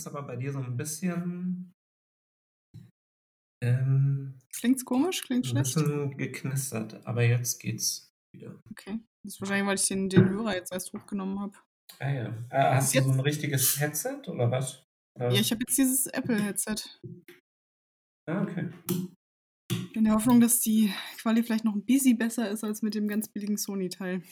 es aber bei dir so ein bisschen. Ähm, Klingt's komisch? Klingt ein schlecht? bisschen geknistert, aber jetzt geht's wieder. Okay. Das ist wahrscheinlich, weil ich den, den Hörer jetzt erst hochgenommen habe. Ah ja. Äh, hast du Jetzt- so ein richtiges Headset oder was? Oder? Ja, ich habe jetzt dieses Apple-Headset. ah, okay. In der Hoffnung, dass die Quali vielleicht noch ein bisschen besser ist als mit dem ganz billigen Sony-Teil.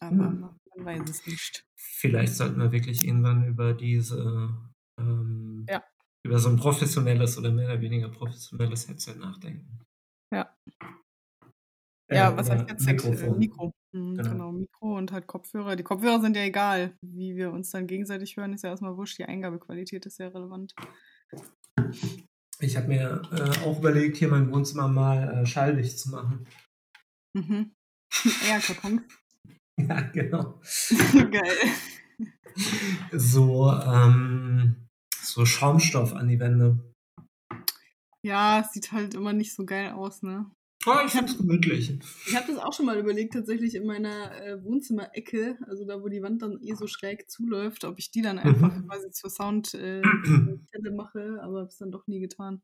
Aber Hm. man weiß es nicht. Vielleicht sollten wir wirklich irgendwann über diese, ähm, Ja. über so ein professionelles oder mehr oder weniger professionelles Headset nachdenken. Ja. Äh, Ja, was heißt jetzt Mikro? Mikrofon. Mikro. Mhm, Genau. genau. Mikro und halt Kopfhörer. Die Kopfhörer sind ja egal. Wie wir uns dann gegenseitig hören, ist ja erstmal wurscht. Die Eingabequalität ist sehr relevant. Ich habe mir äh, auch überlegt, hier mein Wohnzimmer mal äh, schalldicht zu machen. Mhm. Ja, Kartons. Ja, genau. Geil. So, ähm, so Schaumstoff an die Wände. Ja, es sieht halt immer nicht so geil aus, ne? Oh, ich finde es gemütlich. Ich habe das auch schon mal überlegt, tatsächlich in meiner äh, Wohnzimmerecke, also da, wo die Wand dann eh so schräg zuläuft, ob ich die dann einfach Mhm. quasi zur Soundstelle äh, mache, aber habe es dann doch nie getan.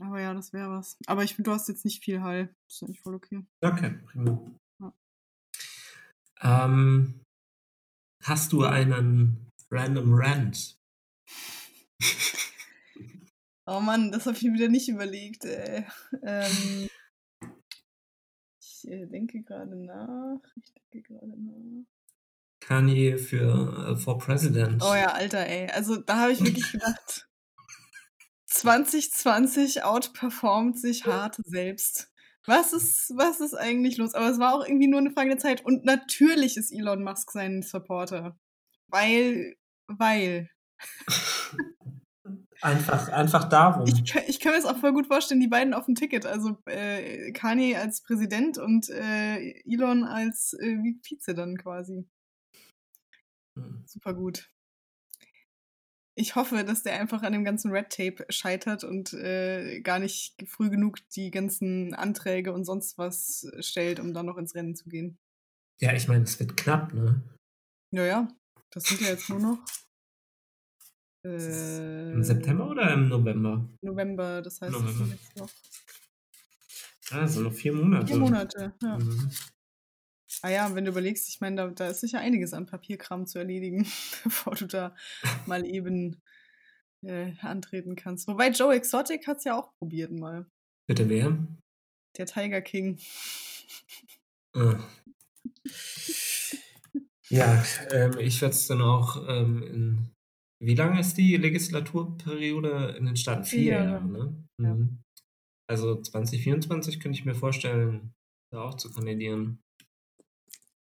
Aber ja, das wäre was. Aber ich du hast jetzt nicht viel Hall. Das ist eigentlich voll okay. Okay, prima. Ähm, hast du einen Random Rant? Oh Mann, das habe ich mir wieder nicht überlegt. Ey. Ähm, ich äh, denke gerade nach. Ich denke gerade nach. Kanye für äh, For President. Oh ja, Alter, ey. Also da habe ich wirklich gedacht, 2020 outperformt sich hart selbst. Was ist, was ist eigentlich los? Aber es war auch irgendwie nur eine Frage der Zeit. Und natürlich ist Elon Musk sein Supporter. Weil, weil. Einfach, einfach darum. Ich, kann- ich kann mir das auch voll gut vorstellen, die beiden auf dem Ticket. Also äh, Kanye als Präsident und äh, Elon als äh, Vize dann quasi. Hm. Super gut. Ich hoffe, dass der einfach an dem ganzen Red Tape scheitert und äh, gar nicht früh genug die ganzen Anträge und sonst was stellt, um dann noch ins Rennen zu gehen. Ja, ich meine, es wird knapp, ne? Naja, das sind ja jetzt nur noch Im äh, September oder im November? November, das heißt, es November. sind jetzt noch Also noch vier Monate. vier Monate. Ja. Mhm. Ah ja, wenn du überlegst, ich meine, da, da ist sicher einiges an Papierkram zu erledigen, bevor du da mal eben äh, antreten kannst. Wobei Joe Exotic hat es ja auch probiert mal. Bitte wer? Der Tiger King. Ah. Ja, ähm, ich werde es dann auch ähm, in. Wie lange ist die Legislaturperiode in den Staaten? Vier Vier Jahre, ne? Ja. Mhm. Also 2024 könnte ich mir vorstellen, da auch zu kandidieren.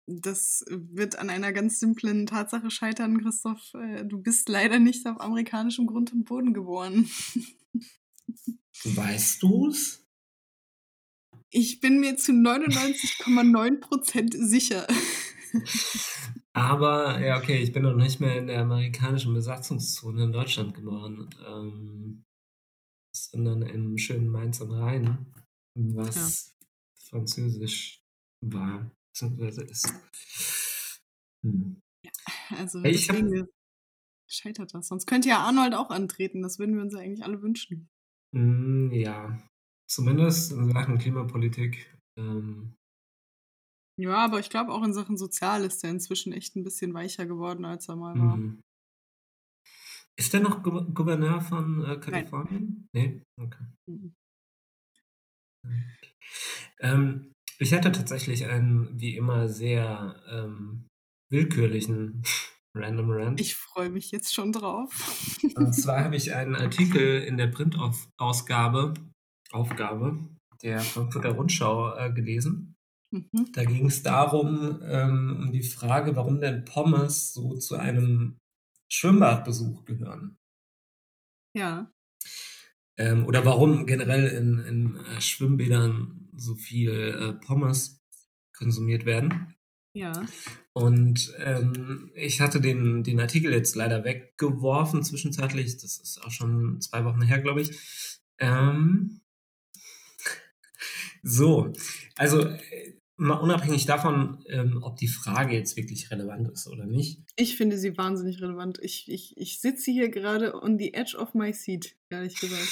Das wird an einer ganz simplen Tatsache scheitern, Christoph. Äh, Du bist leider nicht auf amerikanischem Grund und Boden geboren. Weißt du's? Ich bin mir zu 99,9% sicher. Aber, ja, okay, ich bin noch nicht mehr in der amerikanischen Besatzungszone in Deutschland geboren, ähm, sondern im schönen Mainz am Rhein, was französisch war, beziehungsweise ist. Hm. Also Hey, ich deswegen scheitert das. Sonst könnte ja Arnold auch antreten. Das würden wir uns ja eigentlich alle wünschen. Mm, ja, zumindest in Sachen Klimapolitik. Ähm, Ja, aber ich glaube auch in Sachen Sozial ist er inzwischen echt ein bisschen weicher geworden, als er mal war. hm. Ist der noch Gou- Gouverneur von äh, Kalifornien? Nee? Okay. Mhm. Ähm, ich hatte tatsächlich einen, wie immer, sehr ähm, willkürlichen Random Rant. Ich freue mich jetzt schon drauf. Und zwar habe ich einen Artikel in der Printausgabe, Aufgabe der Frankfurter Rundschau äh, gelesen. Mhm. Da ging es darum, ähm, um die Frage, warum denn Pommes so zu einem Schwimmbadbesuch gehören. Ja. Ähm, oder warum generell in, in äh, Schwimmbädern so viel äh, Pommes konsumiert werden. Ja. Und ähm, ich hatte den, den Artikel jetzt leider weggeworfen zwischenzeitlich. Das ist auch schon zwei Wochen her, glaube ich. Ähm, so, also äh, mal unabhängig davon, ähm, ob die Frage jetzt wirklich relevant ist oder nicht. Ich finde sie wahnsinnig relevant. Ich, ich, ich sitze hier gerade on the edge of my seat, ehrlich gesagt.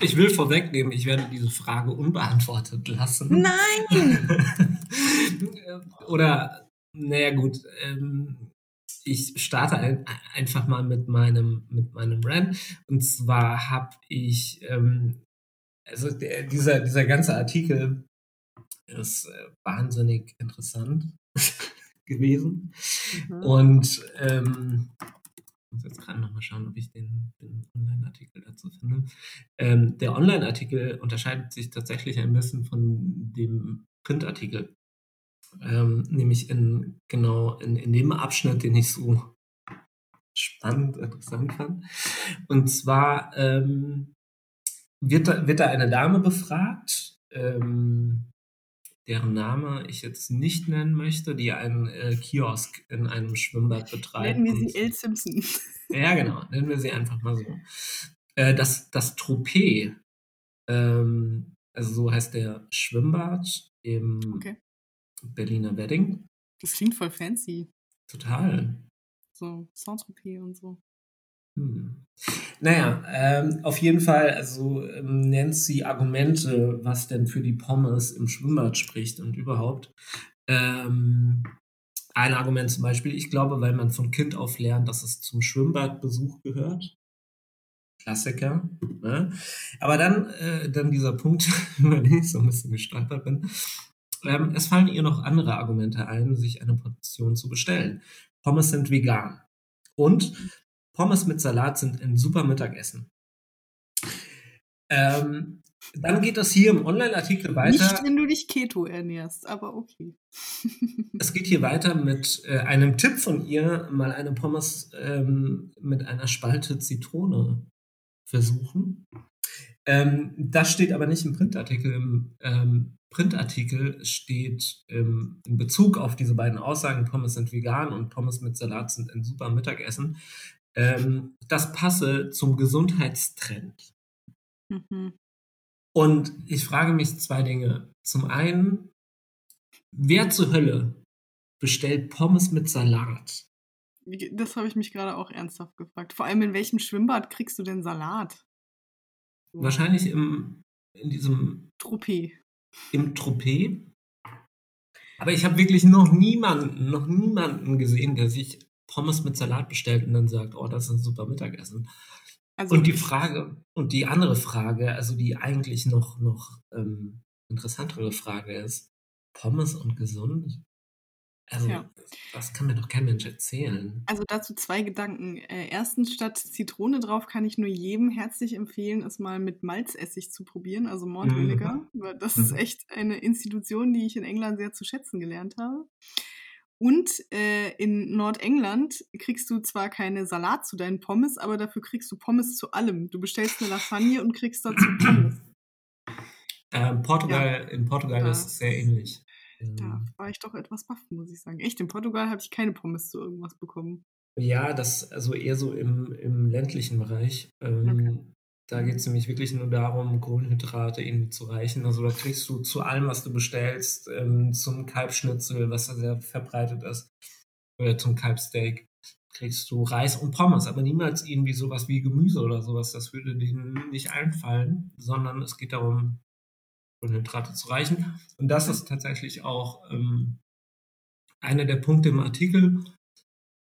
Ich will vorwegnehmen, ich werde diese Frage unbeantwortet lassen. Nein! oder, naja, gut, ähm, ich starte ein, einfach mal mit meinem, mit meinem Rant. Und zwar habe ich, ähm, also der, dieser, dieser ganze Artikel ist äh, wahnsinnig interessant gewesen. Mhm. Und ähm, muss jetzt gerade nochmal schauen, ob ich den, den Online-Artikel dazu finde. Ähm, der Online-Artikel unterscheidet sich tatsächlich ein bisschen von dem Printartikel. Ähm, nämlich in genau in, in dem Abschnitt, den ich so spannend, interessant fand. Und zwar ähm, wird, da, wird da eine Dame befragt, ähm, deren Name ich jetzt nicht nennen möchte, die einen äh, Kiosk in einem Schwimmbad betreibt. Nennen wir sie El Simpson. Ja, genau, nennen wir sie einfach mal so. Äh, das, das Tropez, ähm, also so heißt der Schwimmbad im okay. Berliner Wedding. Das klingt voll fancy. Total. So Saint-Tropez und so. Hm. Naja, ähm, auf jeden Fall, also ähm, nennt sie Argumente, was denn für die Pommes im Schwimmbad spricht und überhaupt. Ähm, ein Argument zum Beispiel, ich glaube, weil man von Kind auf lernt, dass es zum Schwimmbadbesuch gehört. Klassiker. Ne? Aber dann, äh, dann dieser Punkt, über den ich so ein bisschen gestolpert bin. Ähm, es fallen ihr noch andere Argumente ein, sich eine Portion zu bestellen. Pommes sind vegan. Und Pommes mit Salat sind ein super Mittagessen. Ähm, dann geht das hier im Online-Artikel weiter. Nicht, wenn du dich Keto ernährst, aber okay. es geht hier weiter mit äh, einem Tipp von ihr, mal eine Pommes ähm, mit einer Spalte Zitrone versuchen. Ähm, das steht aber nicht im Printartikel. Im ähm, Printartikel steht ähm, in Bezug auf diese beiden Aussagen, Pommes sind vegan und Pommes mit Salat sind ein super Mittagessen, ähm, das passe zum Gesundheitstrend. Mhm. Und ich frage mich zwei Dinge. Zum einen, wer zur Hölle bestellt Pommes mit Salat? Das habe ich mich gerade auch ernsthaft gefragt. Vor allem, in welchem Schwimmbad kriegst du denn Salat? Wahrscheinlich im, in diesem Tropez. Im Tropez. Aber ich habe wirklich noch niemanden, noch niemanden gesehen, der sich Pommes mit Salat bestellt und dann sagt, oh, das ist ein super Mittagessen. Also, und die Frage, und die andere Frage, also die eigentlich noch, noch ähm, interessantere Frage ist, Pommes und gesund? Also, ja. das kann mir doch kein Mensch erzählen. Also dazu zwei Gedanken. Äh, erstens, statt Zitrone drauf kann ich nur jedem herzlich empfehlen, es mal mit Malzessig zu probieren, also Vinegar. Mhm. Das mhm. ist echt eine Institution, die ich in England sehr zu schätzen gelernt habe. Und äh, in Nordengland kriegst du zwar keine Salat zu deinen Pommes, aber dafür kriegst du Pommes zu allem. Du bestellst eine Lasagne und kriegst dazu Pommes. Ähm, Portugal, ja. In Portugal ja. ist es sehr ähnlich. Da ähm. war ich doch etwas baff, muss ich sagen. Echt, in Portugal habe ich keine Pommes zu irgendwas bekommen. Ja, das also eher so im, im ländlichen Bereich. Ähm, okay. Da geht es nämlich wirklich nur darum, Kohlenhydrate irgendwie zu reichen. Also da kriegst du zu allem, was du bestellst, ähm, zum Kalbschnitzel, was da sehr verbreitet ist, oder zum Kalbsteak, kriegst du Reis und Pommes, aber niemals irgendwie sowas wie Gemüse oder sowas. Das würde denen nicht einfallen, sondern es geht darum, Kohlenhydrate zu reichen. Und das ist tatsächlich auch ähm, einer der Punkte im Artikel,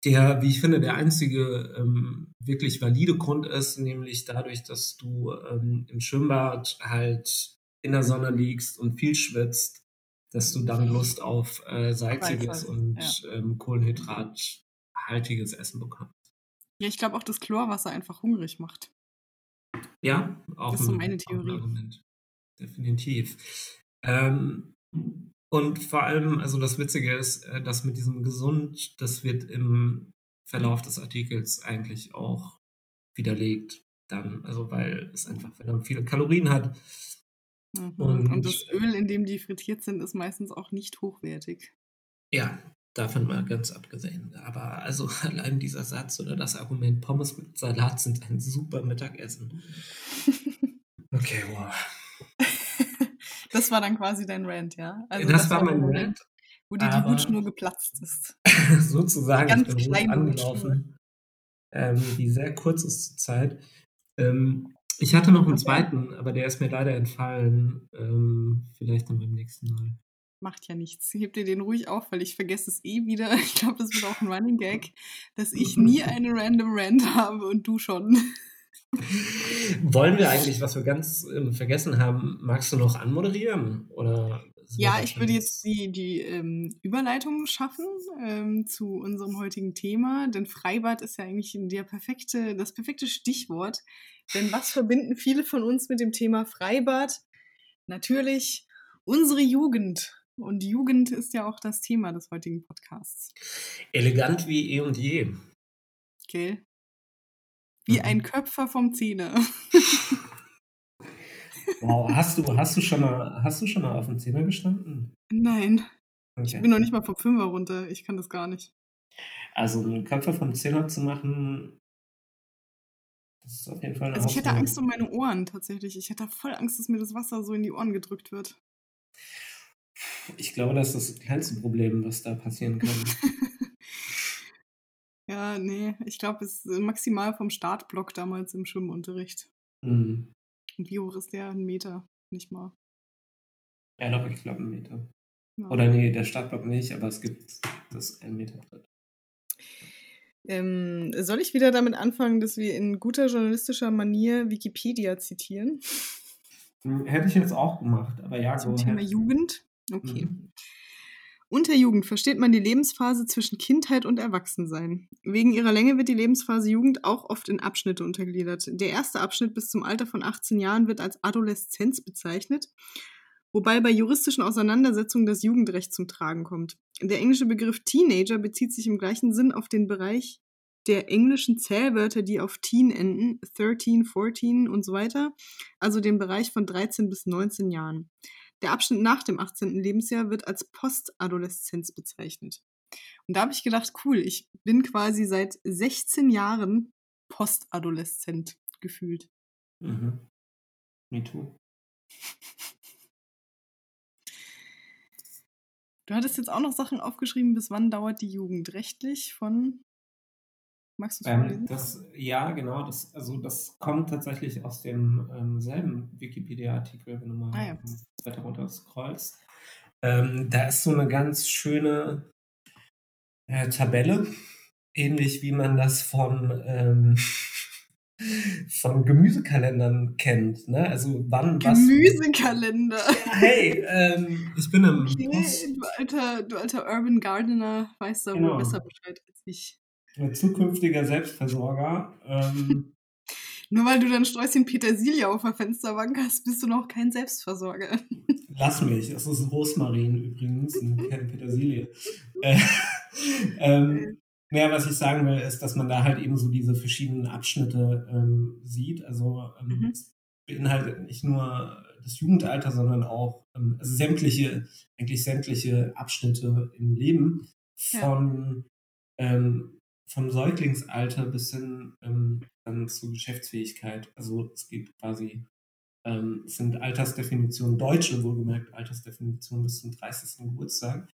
der, wie ich finde, der einzige ähm, wirklich valide Grund ist, nämlich dadurch, dass du ähm, im Schwimmbad halt in der Sonne liegst und viel schwitzt, dass du dann Lust auf äh, salziges und ja. ähm, kohlenhydrathaltiges Essen bekommst. Ja, ich glaube auch, dass Chlorwasser einfach hungrig macht. Ja, auch das ist so meine Theorie. Definitiv. Ähm, und vor allem, also das Witzige ist, äh, dass mit diesem gesund, das wird im Verlauf des Artikels eigentlich auch widerlegt. Dann, also weil es einfach verdammt viele Kalorien hat. Mhm. Und, und, das Öl, in dem die frittiert sind, ist meistens auch nicht hochwertig. Ja, davon mal ganz abgesehen. Aber also allein dieser Satz oder das Argument, Pommes mit Salat sind ein super Mittagessen. Okay, wow. Das war dann quasi dein Rant, ja? Also das, das war mein Rant. Wo dir die Hutschnur geplatzt ist. sozusagen, Ganz ich bin angelaufen, ähm, die sehr kurz ist zur Zeit. Ähm, ich hatte noch einen zweiten, aber der ist mir leider entfallen. Ähm, vielleicht dann beim nächsten Mal. Macht ja nichts. Heb dir den ruhig auf, weil ich vergesse es eh wieder. Ich glaube, das wird auch ein Running Gag, dass ich nie eine random Rand habe und du schon. Wollen wir eigentlich, was wir ganz äh, vergessen haben, magst du noch anmoderieren? Oder ja, ich würde jetzt die, die ähm, Überleitung schaffen ähm, zu unserem heutigen Thema, denn Freibad ist ja eigentlich der perfekte, das perfekte Stichwort. Denn was verbinden viele von uns mit dem Thema Freibad? Natürlich unsere Jugend. Und Jugend ist ja auch das Thema des heutigen Podcasts. Elegant wie eh und je. Okay. Wie mhm. ein Köpfer vom Zähne. Wow, hast du, hast du schon mal, hast du schon mal auf dem Zehner gestanden? Nein. Okay. Ich bin noch nicht mal vom Fünfer runter. Ich kann das gar nicht. Also einen Köpfer vom Zehner zu machen, das ist auf jeden Fall eine Also ich hätte Angst um meine Ohren tatsächlich. Ich hätte voll Angst, dass mir das Wasser so in die Ohren gedrückt wird. Ich glaube, das ist das kleinste Problem, was da passieren kann. ja, nee, ich glaube, es ist maximal vom Startblock damals im Schwimmunterricht. Mhm. Und wie hoch ist der? Ein Meter, nicht mal. Ja, doch, ich glaube, ein Meter. Ja. Oder nee, der Startblock nicht, aber es gibt das ein Meter breit. Ähm, soll ich wieder damit anfangen, dass wir in guter journalistischer Manier Wikipedia zitieren? Hm, hätte ich jetzt auch gemacht, aber ja, Zum Thema Jugend? Okay. Mhm. Unter Jugend versteht man die Lebensphase zwischen Kindheit und Erwachsensein. Wegen ihrer Länge wird die Lebensphase Jugend auch oft in Abschnitte untergliedert. Der erste Abschnitt bis zum Alter von 18 Jahren wird als Adoleszenz bezeichnet, wobei bei juristischen Auseinandersetzungen das Jugendrecht zum Tragen kommt. Der englische Begriff Teenager bezieht sich im gleichen Sinn auf den Bereich der englischen Zählwörter, die auf Teen enden, 13, 14 und so weiter, also den Bereich von 13 bis 19 Jahren. Der Abschnitt nach dem 18. Lebensjahr wird als Postadoleszenz bezeichnet. Und da habe ich gedacht, cool, ich bin quasi seit 16 Jahren postadoleszent gefühlt. Mhm. Me too. Du hattest jetzt auch noch Sachen aufgeschrieben, bis wann dauert die Jugend rechtlich von Magst du es ähm, das, Ja, genau. Das, also das kommt tatsächlich aus dem ähm, selben Wikipedia-Artikel, wenn du mal ah, ja. weiter runter scrollst. Ähm, da ist so eine ganz schöne äh, Tabelle, ähnlich wie man das von, ähm, von Gemüsekalendern kennt. Ne? Also wann Gemüsekalender. was. Ja, hey, ähm, ich bin im. Okay, du, alter, du alter Urban Gardener weißt da genau. wohl besser Bescheid als ich zukünftiger Selbstversorger. Ähm, Nur weil du dann Sträußchen Petersilie auf der Fensterbank hast, bist du noch kein Selbstversorger. Lass mich, es ist Rosmarin übrigens keine Petersilie. äh, ähm, ja, was ich sagen will, ist, dass man da halt eben so diese verschiedenen Abschnitte ähm, sieht. Also ähm, mhm. es beinhaltet nicht nur das Jugendalter, sondern auch ähm, also sämtliche, eigentlich sämtliche Abschnitte im Leben von ja. ähm, vom Säuglingsalter bis hin ähm, dann zur Geschäftsfähigkeit. Also es geht quasi, ähm, es sind Altersdefinitionen, deutsche wohlgemerkt Altersdefinitionen bis zum 30. Geburtstag.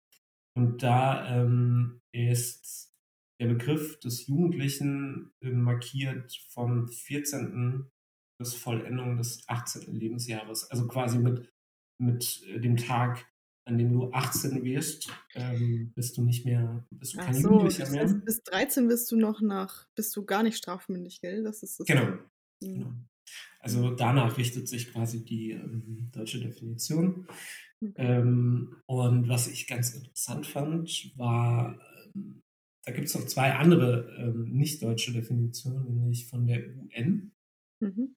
Und da ähm, ist der Begriff des Jugendlichen ähm, markiert vom 14. bis Vollendung des 18. Lebensjahres. Also quasi mit, mit äh, dem Tag an dem du 18 wirst, ähm, bist du nicht mehr, bist du kein so, Jugendlicher mehr. Heißt, bis 13 bist du noch nach, bist du gar nicht strafmündig, gell? Das ist das genau. Mhm. genau. Also danach richtet sich quasi die ähm, deutsche Definition. Mhm. Ähm, und was ich ganz interessant fand, war, ähm, da gibt es noch zwei andere ähm, nicht deutsche Definitionen, nämlich von der UN. Mhm.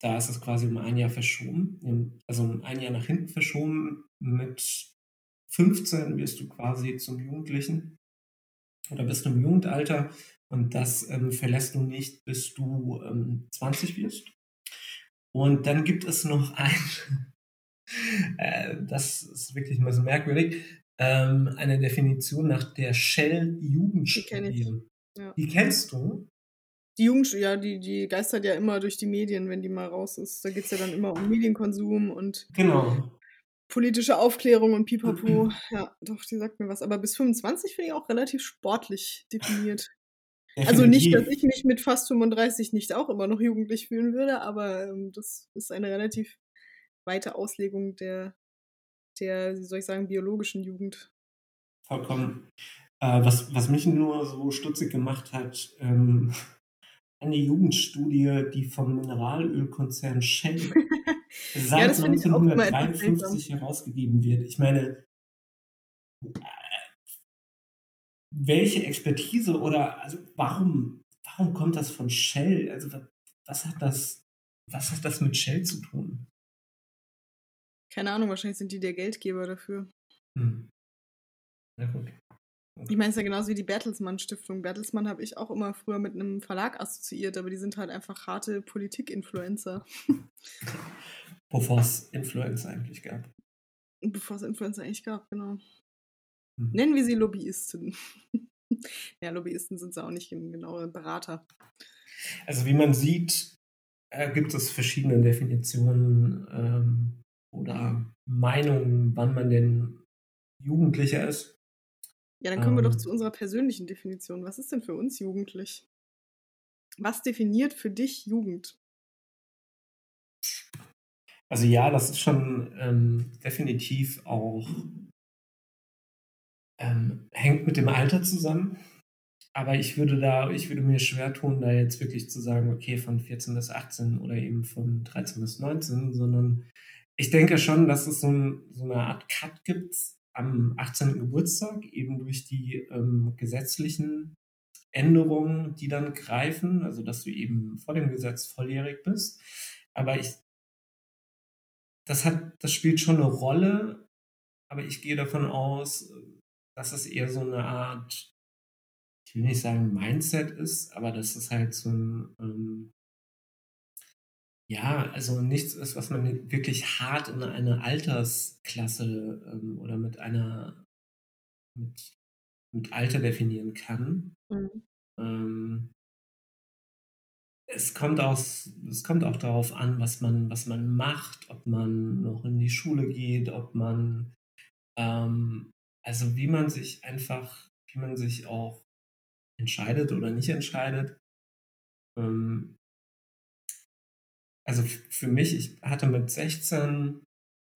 Da ist es quasi um ein Jahr verschoben, also um ein Jahr nach hinten verschoben. Mit 15 wirst du quasi zum Jugendlichen oder bist du im Jugendalter und das ähm, verlässt du nicht, bis du ähm, 20 wirst. Und dann gibt es noch ein, äh, das ist wirklich mal so merkwürdig, ähm, eine Definition nach der Shell-Jugendstudie. Die, kenn ja. die kennst du? Die Jugend, ja, die, die geistert ja immer durch die Medien, wenn die mal raus ist. Da geht es ja dann immer um Medienkonsum und genau. politische Aufklärung und pipapo. ja, doch, die sagt mir was. Aber bis 25 finde ich auch relativ sportlich definiert. Definitiv. Also nicht, dass ich mich mit fast 35 nicht auch immer noch jugendlich fühlen würde, aber ähm, das ist eine relativ weite Auslegung der, der, wie soll ich sagen, biologischen Jugend. Vollkommen. Äh, was, was mich nur so stutzig gemacht hat, ähm, eine Jugendstudie, die vom Mineralölkonzern Shell seit ja, 1953 herausgegeben wird. Ich meine, welche Expertise oder also warum, warum kommt das von Shell? Also was hat das, was hat das mit Shell zu tun? Keine Ahnung, wahrscheinlich sind die der Geldgeber dafür. Hm. Na gut. Ich meine, es ist ja genauso wie die Bertelsmann Stiftung. Bertelsmann habe ich auch immer früher mit einem Verlag assoziiert, aber die sind halt einfach harte Politik-Influencer. Bevor es Influencer eigentlich gab. Bevor es Influencer eigentlich gab, genau. Mhm. Nennen wir sie Lobbyisten. ja, Lobbyisten sind sie auch nicht genaue Berater. Also wie man sieht, äh, gibt es verschiedene Definitionen ähm, oder Meinungen, wann man denn Jugendlicher ist. Ja, dann kommen ähm, wir doch ähm. zu unserer persönlichen Definition. Was ist denn für uns jugendlich? Was definiert für dich Jugend? Also ja, das ist schon ähm, definitiv auch, ähm, hängt mit dem Alter zusammen. Aber ich würde da, ich würde mir schwer tun, da jetzt wirklich zu sagen, okay, von 14 bis 18 oder eben von 13 bis 19, sondern ich denke schon, dass es so, ein, so eine Art Cut gibt am 18. Geburtstag, eben durch die ähm, gesetzlichen Änderungen, die dann greifen, also dass du eben vor dem Gesetz volljährig bist. Aber ich, das hat, das spielt schon eine Rolle, aber ich gehe davon aus, dass es eher so eine Art, ich will nicht sagen Mindset ist, aber dass es halt so ein, ähm, ja, also nichts ist, was man wirklich hart in eine Altersklasse ähm, oder mit einer mit, mit Alter definieren kann. Mhm. Ähm, es kommt aus, es kommt auch darauf an, was man, was man macht, ob man noch in die Schule geht, ob man, ähm, also wie man sich einfach, wie man sich auch entscheidet oder nicht entscheidet. Ähm, also für mich, ich hatte mit 16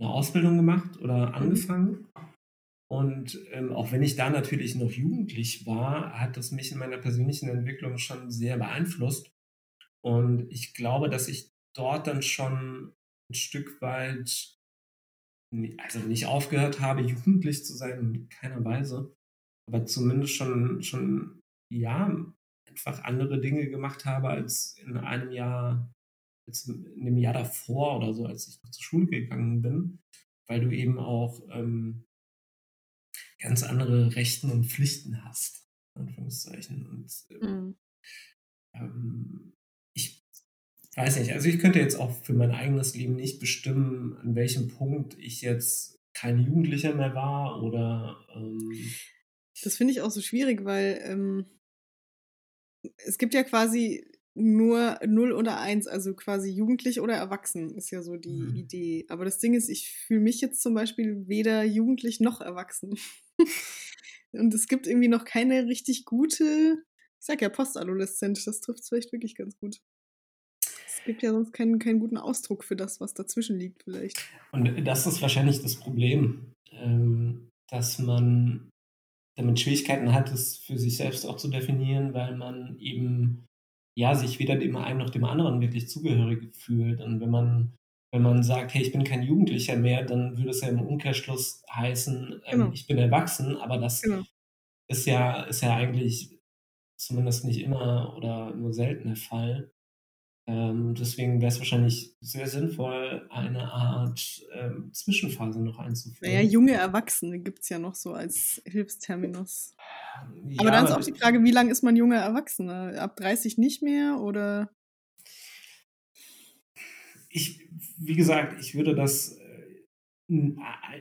eine Ausbildung gemacht oder mhm. angefangen. Und ähm, auch wenn ich da natürlich noch jugendlich war, hat das mich in meiner persönlichen Entwicklung schon sehr beeinflusst. Und ich glaube, dass ich dort dann schon ein Stück weit, also nicht aufgehört habe, jugendlich zu sein, in keiner Weise, aber zumindest schon, schon, ja, einfach andere Dinge gemacht habe als in einem Jahr als in dem Jahr davor oder so, als ich noch zur Schule gegangen bin, weil du eben auch ähm, ganz andere Rechten und Pflichten hast, Anführungszeichen. Und ähm, mhm. ich weiß nicht, also ich könnte jetzt auch für mein eigenes Leben nicht bestimmen, an welchem Punkt ich jetzt kein Jugendlicher mehr war oder ähm, das finde ich auch so schwierig, weil ähm, es gibt ja quasi nur 0 oder 1, also quasi jugendlich oder erwachsen, ist ja so die mhm. Idee. Aber das Ding ist, ich fühle mich jetzt zum Beispiel weder jugendlich noch erwachsen. Und es gibt irgendwie noch keine richtig gute, ich sag ja Postadoleszent, das trifft es vielleicht wirklich ganz gut. Es gibt ja sonst keinen, keinen guten Ausdruck für das, was dazwischen liegt, vielleicht. Und das ist wahrscheinlich das Problem, ähm, dass man damit Schwierigkeiten hat, es für sich selbst auch zu definieren, weil man eben ja, sich weder dem einen noch dem anderen wirklich zugehörig fühlt. Und wenn man, wenn man sagt, hey, ich bin kein Jugendlicher mehr, dann würde es ja im Umkehrschluss heißen, ähm, genau. ich bin erwachsen, aber das genau. ist ja, ist ja eigentlich zumindest nicht immer oder nur selten der Fall. Ähm, deswegen wäre es wahrscheinlich sehr sinnvoll, eine Art ähm, Zwischenphase noch einzuführen. Naja, junge Erwachsene gibt es ja noch so als Hilfsterminus. Ja, aber dann ist auch die Frage, wie lange ist man junger Erwachsener? Ab 30 nicht mehr oder? Ich, wie gesagt, ich würde das äh,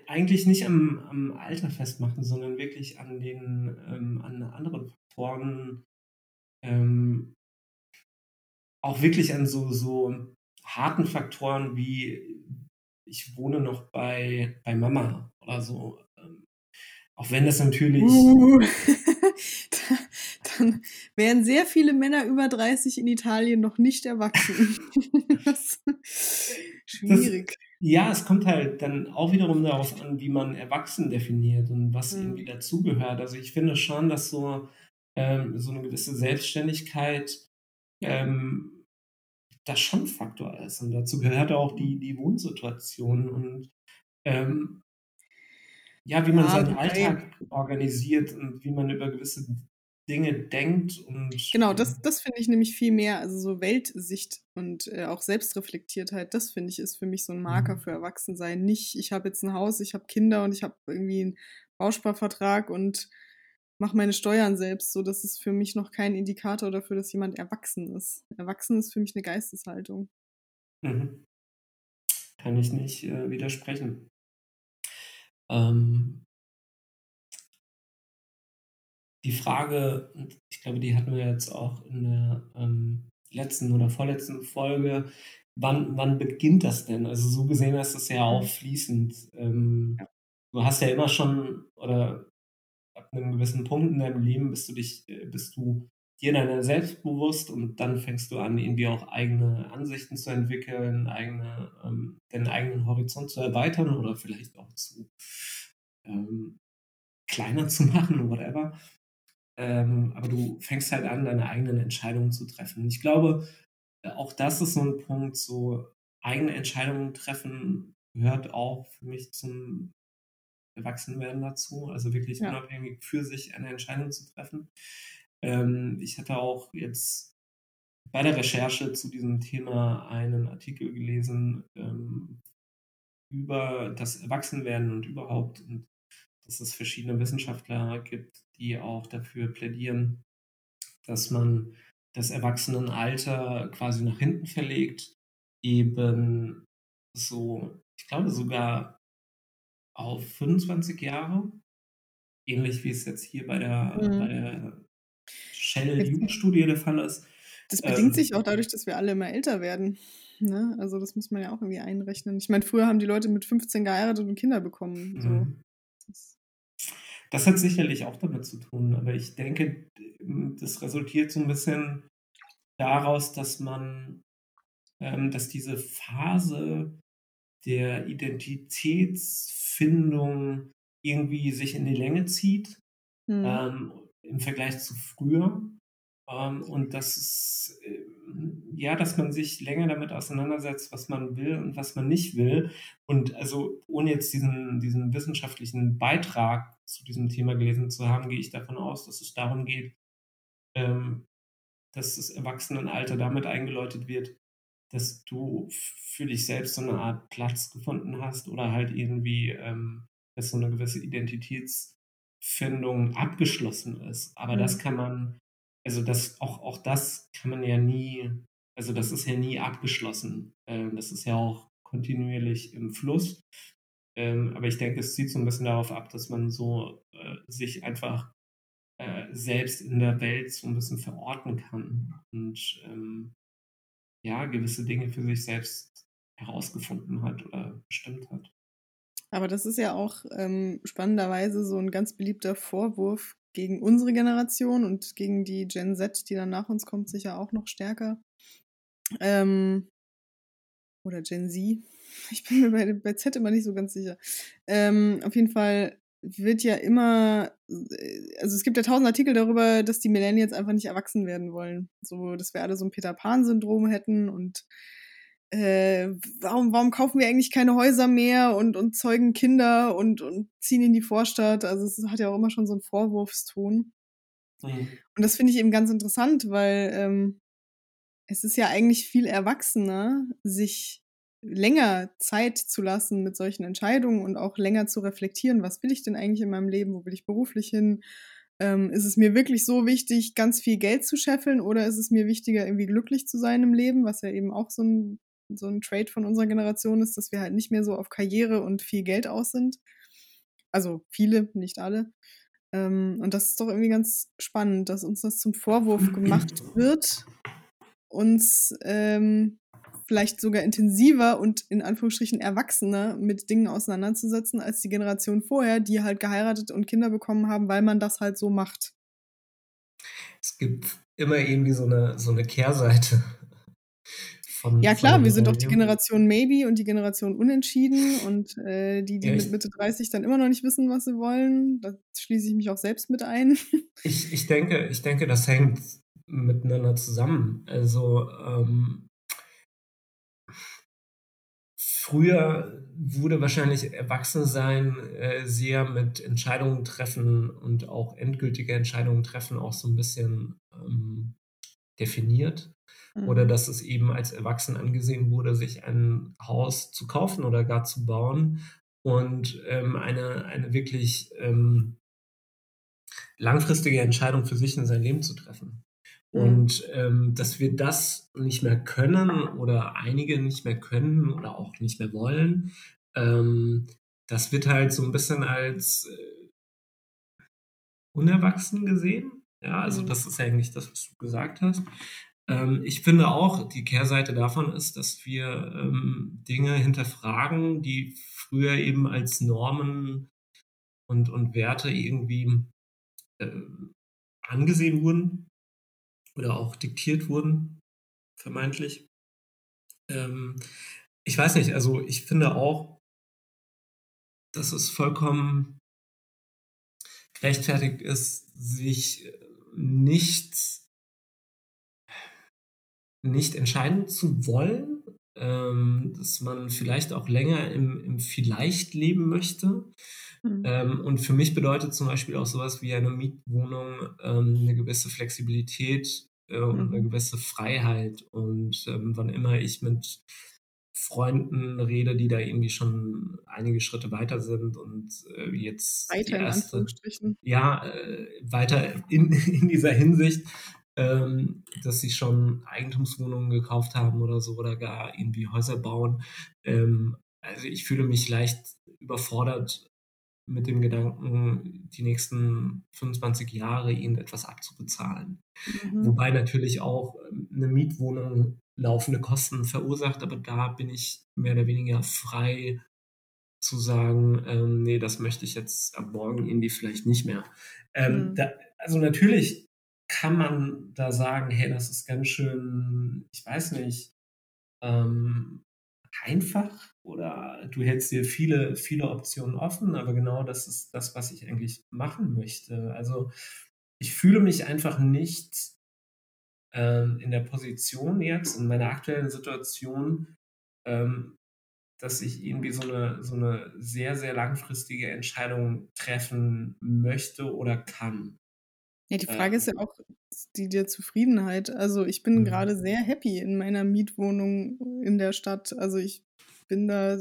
eigentlich nicht am, am Alter festmachen, sondern wirklich an den ähm, an anderen Faktoren. Ähm, auch wirklich an so, so harten Faktoren wie ich wohne noch bei, bei Mama oder so. Ähm, auch wenn das natürlich. Uh, dann wären sehr viele Männer über 30 in Italien noch nicht erwachsen. schwierig. Das, ja, es kommt halt dann auch wiederum darauf an, wie man erwachsen definiert und was mhm. irgendwie dazugehört. Also ich finde schon, dass so, ähm, so eine gewisse Selbstständigkeit ähm, das schon Faktor ist. Und dazu gehört auch die, die Wohnsituation und ähm, ja, wie man ja, seinen Alltag organisiert und wie man über gewisse Dinge denkt und. Genau, das, ähm das finde ich nämlich viel mehr, also so Weltsicht und äh, auch Selbstreflektiertheit, das finde ich ist für mich so ein Marker mhm. für Erwachsensein. Nicht, ich habe jetzt ein Haus, ich habe Kinder und ich habe irgendwie einen Bausparvertrag und mache meine Steuern selbst. So, das ist für mich noch kein Indikator dafür, dass jemand erwachsen ist. Erwachsen ist für mich eine Geisteshaltung. Mhm. Kann ich nicht äh, widersprechen. Ähm, die Frage, ich glaube, die hatten wir jetzt auch in der ähm, letzten oder vorletzten Folge, wann, wann beginnt das denn? Also so gesehen ist das ja auch fließend. Ähm, du hast ja immer schon, oder einem gewissen Punkt in deinem Leben bist du dich, äh, bist du dir deiner selbst bewusst und dann fängst du an, irgendwie auch eigene Ansichten zu entwickeln, eigene, ähm, den eigenen Horizont zu erweitern oder vielleicht auch zu ähm, kleiner zu machen, whatever. Ähm, aber du fängst halt an, deine eigenen Entscheidungen zu treffen. Ich glaube, äh, auch das ist so ein Punkt, so eigene Entscheidungen treffen gehört auch für mich zum Erwachsenwerden dazu, also wirklich ja. unabhängig für sich eine Entscheidung zu treffen. Ähm, ich hatte auch jetzt bei der Recherche zu diesem Thema einen Artikel gelesen ähm, über das Erwachsenwerden und überhaupt und dass es verschiedene Wissenschaftler gibt, die auch dafür plädieren, dass man das Erwachsenenalter quasi nach hinten verlegt, eben so, ich glaube sogar auf 25 Jahre, ähnlich wie es jetzt hier bei der, mhm. bei der Shell-Jugendstudie der Fall ist. Das bedingt ähm, sich auch dadurch, dass wir alle immer älter werden. Ne? Also das muss man ja auch irgendwie einrechnen. Ich meine, früher haben die Leute mit 15 geheiratet und Kinder bekommen. So. Mhm. Das hat sicherlich auch damit zu tun, aber ich denke, das resultiert so ein bisschen daraus, dass man, ähm, dass diese Phase der Identitätsfindung irgendwie sich in die Länge zieht mhm. ähm, im Vergleich zu früher. Ähm, und dass es, äh, ja, dass man sich länger damit auseinandersetzt, was man will und was man nicht will. Und also ohne jetzt diesen, diesen wissenschaftlichen Beitrag zu diesem Thema gelesen zu haben, gehe ich davon aus, dass es darum geht, ähm, dass das Erwachsenenalter damit eingeläutet wird, dass du für dich selbst so eine Art Platz gefunden hast oder halt irgendwie, ähm, dass so eine gewisse Identitätsfindung abgeschlossen ist. Aber mhm. das kann man also das, auch, auch das kann man ja nie, also das ist ja nie abgeschlossen. Ähm, das ist ja auch kontinuierlich im Fluss. Ähm, aber ich denke, es zieht so ein bisschen darauf ab, dass man so äh, sich einfach äh, selbst in der Welt so ein bisschen verorten kann und ähm, ja, gewisse Dinge für sich selbst herausgefunden hat oder bestimmt hat. Aber das ist ja auch ähm, spannenderweise so ein ganz beliebter Vorwurf gegen unsere Generation und gegen die Gen Z, die dann nach uns kommt, sicher auch noch stärker. Ähm, oder Gen Z. Ich bin mir bei, bei Z immer nicht so ganz sicher. Ähm, auf jeden Fall wird ja immer, also es gibt ja tausend Artikel darüber, dass die Millennials einfach nicht erwachsen werden wollen. So, dass wir alle so ein Peter Pan-Syndrom hätten und äh, warum, warum kaufen wir eigentlich keine Häuser mehr und, und zeugen Kinder und, und ziehen in die Vorstadt? Also es hat ja auch immer schon so einen Vorwurfston. Mhm. Und das finde ich eben ganz interessant, weil ähm, es ist ja eigentlich viel erwachsener, sich länger Zeit zu lassen mit solchen Entscheidungen und auch länger zu reflektieren, was will ich denn eigentlich in meinem Leben, wo will ich beruflich hin? Ähm, ist es mir wirklich so wichtig, ganz viel Geld zu scheffeln oder ist es mir wichtiger, irgendwie glücklich zu sein im Leben, was ja eben auch so ein so ein Trade von unserer Generation ist, dass wir halt nicht mehr so auf Karriere und viel Geld aus sind. Also viele, nicht alle. Ähm, und das ist doch irgendwie ganz spannend, dass uns das zum Vorwurf gemacht wird, uns ähm, vielleicht sogar intensiver und in Anführungsstrichen erwachsener mit Dingen auseinanderzusetzen als die Generation vorher, die halt geheiratet und Kinder bekommen haben, weil man das halt so macht. Es gibt immer irgendwie so eine, so eine Kehrseite. Von, ja klar, wir sind doch die Generation Maybe und die Generation Unentschieden und äh, die, die ja, mit Mitte 30 dann immer noch nicht wissen, was sie wollen. Da schließe ich mich auch selbst mit ein. Ich, ich, denke, ich denke, das hängt miteinander zusammen. Also ähm, früher wurde wahrscheinlich Erwachsensein äh, sehr mit Entscheidungen treffen und auch endgültige Entscheidungen treffen auch so ein bisschen ähm, definiert. Mhm. Oder dass es eben als Erwachsen angesehen wurde, sich ein Haus zu kaufen oder gar zu bauen und ähm, eine, eine wirklich ähm, langfristige Entscheidung für sich in sein Leben zu treffen. Mhm. Und ähm, dass wir das nicht mehr können oder einige nicht mehr können oder auch nicht mehr wollen, ähm, das wird halt so ein bisschen als äh, unerwachsen gesehen. Ja, also mhm. das ist eigentlich das, was du gesagt hast. Ähm, ich finde auch, die Kehrseite davon ist, dass wir ähm, Dinge hinterfragen, die früher eben als Normen und, und Werte irgendwie äh, angesehen wurden oder auch diktiert wurden, vermeintlich. Ähm, ich weiß nicht, also ich finde auch, dass es vollkommen gerechtfertigt ist, sich nicht, nicht entscheiden zu wollen, ähm, dass man vielleicht auch länger im, im Vielleicht leben möchte. Mhm. Ähm, und für mich bedeutet zum Beispiel auch sowas wie eine Mietwohnung ähm, eine gewisse Flexibilität äh, und mhm. eine gewisse Freiheit. Und ähm, wann immer ich mit Freunden rede, die da irgendwie schon einige Schritte weiter sind und äh, jetzt weiter die erste, ja äh, weiter in, in dieser Hinsicht, ähm, dass sie schon Eigentumswohnungen gekauft haben oder so oder gar irgendwie Häuser bauen. Ähm, also ich fühle mich leicht überfordert mit dem Gedanken, die nächsten 25 Jahre ihnen etwas abzubezahlen. Mhm. Wobei natürlich auch ähm, eine Mietwohnung laufende Kosten verursacht, aber da bin ich mehr oder weniger frei zu sagen, ähm, nee, das möchte ich jetzt ab morgen irgendwie vielleicht nicht mehr. Ähm, mhm. da, also natürlich kann man da sagen, hey, das ist ganz schön, ich weiß nicht, ähm, einfach oder du hältst dir viele, viele Optionen offen, aber genau das ist das, was ich eigentlich machen möchte. Also ich fühle mich einfach nicht ähm, in der Position jetzt, in meiner aktuellen Situation, ähm, dass ich irgendwie so eine, so eine sehr, sehr langfristige Entscheidung treffen möchte oder kann. Ja, die Frage ist ja auch die der Zufriedenheit. Also ich bin mhm. gerade sehr happy in meiner Mietwohnung in der Stadt. Also ich bin da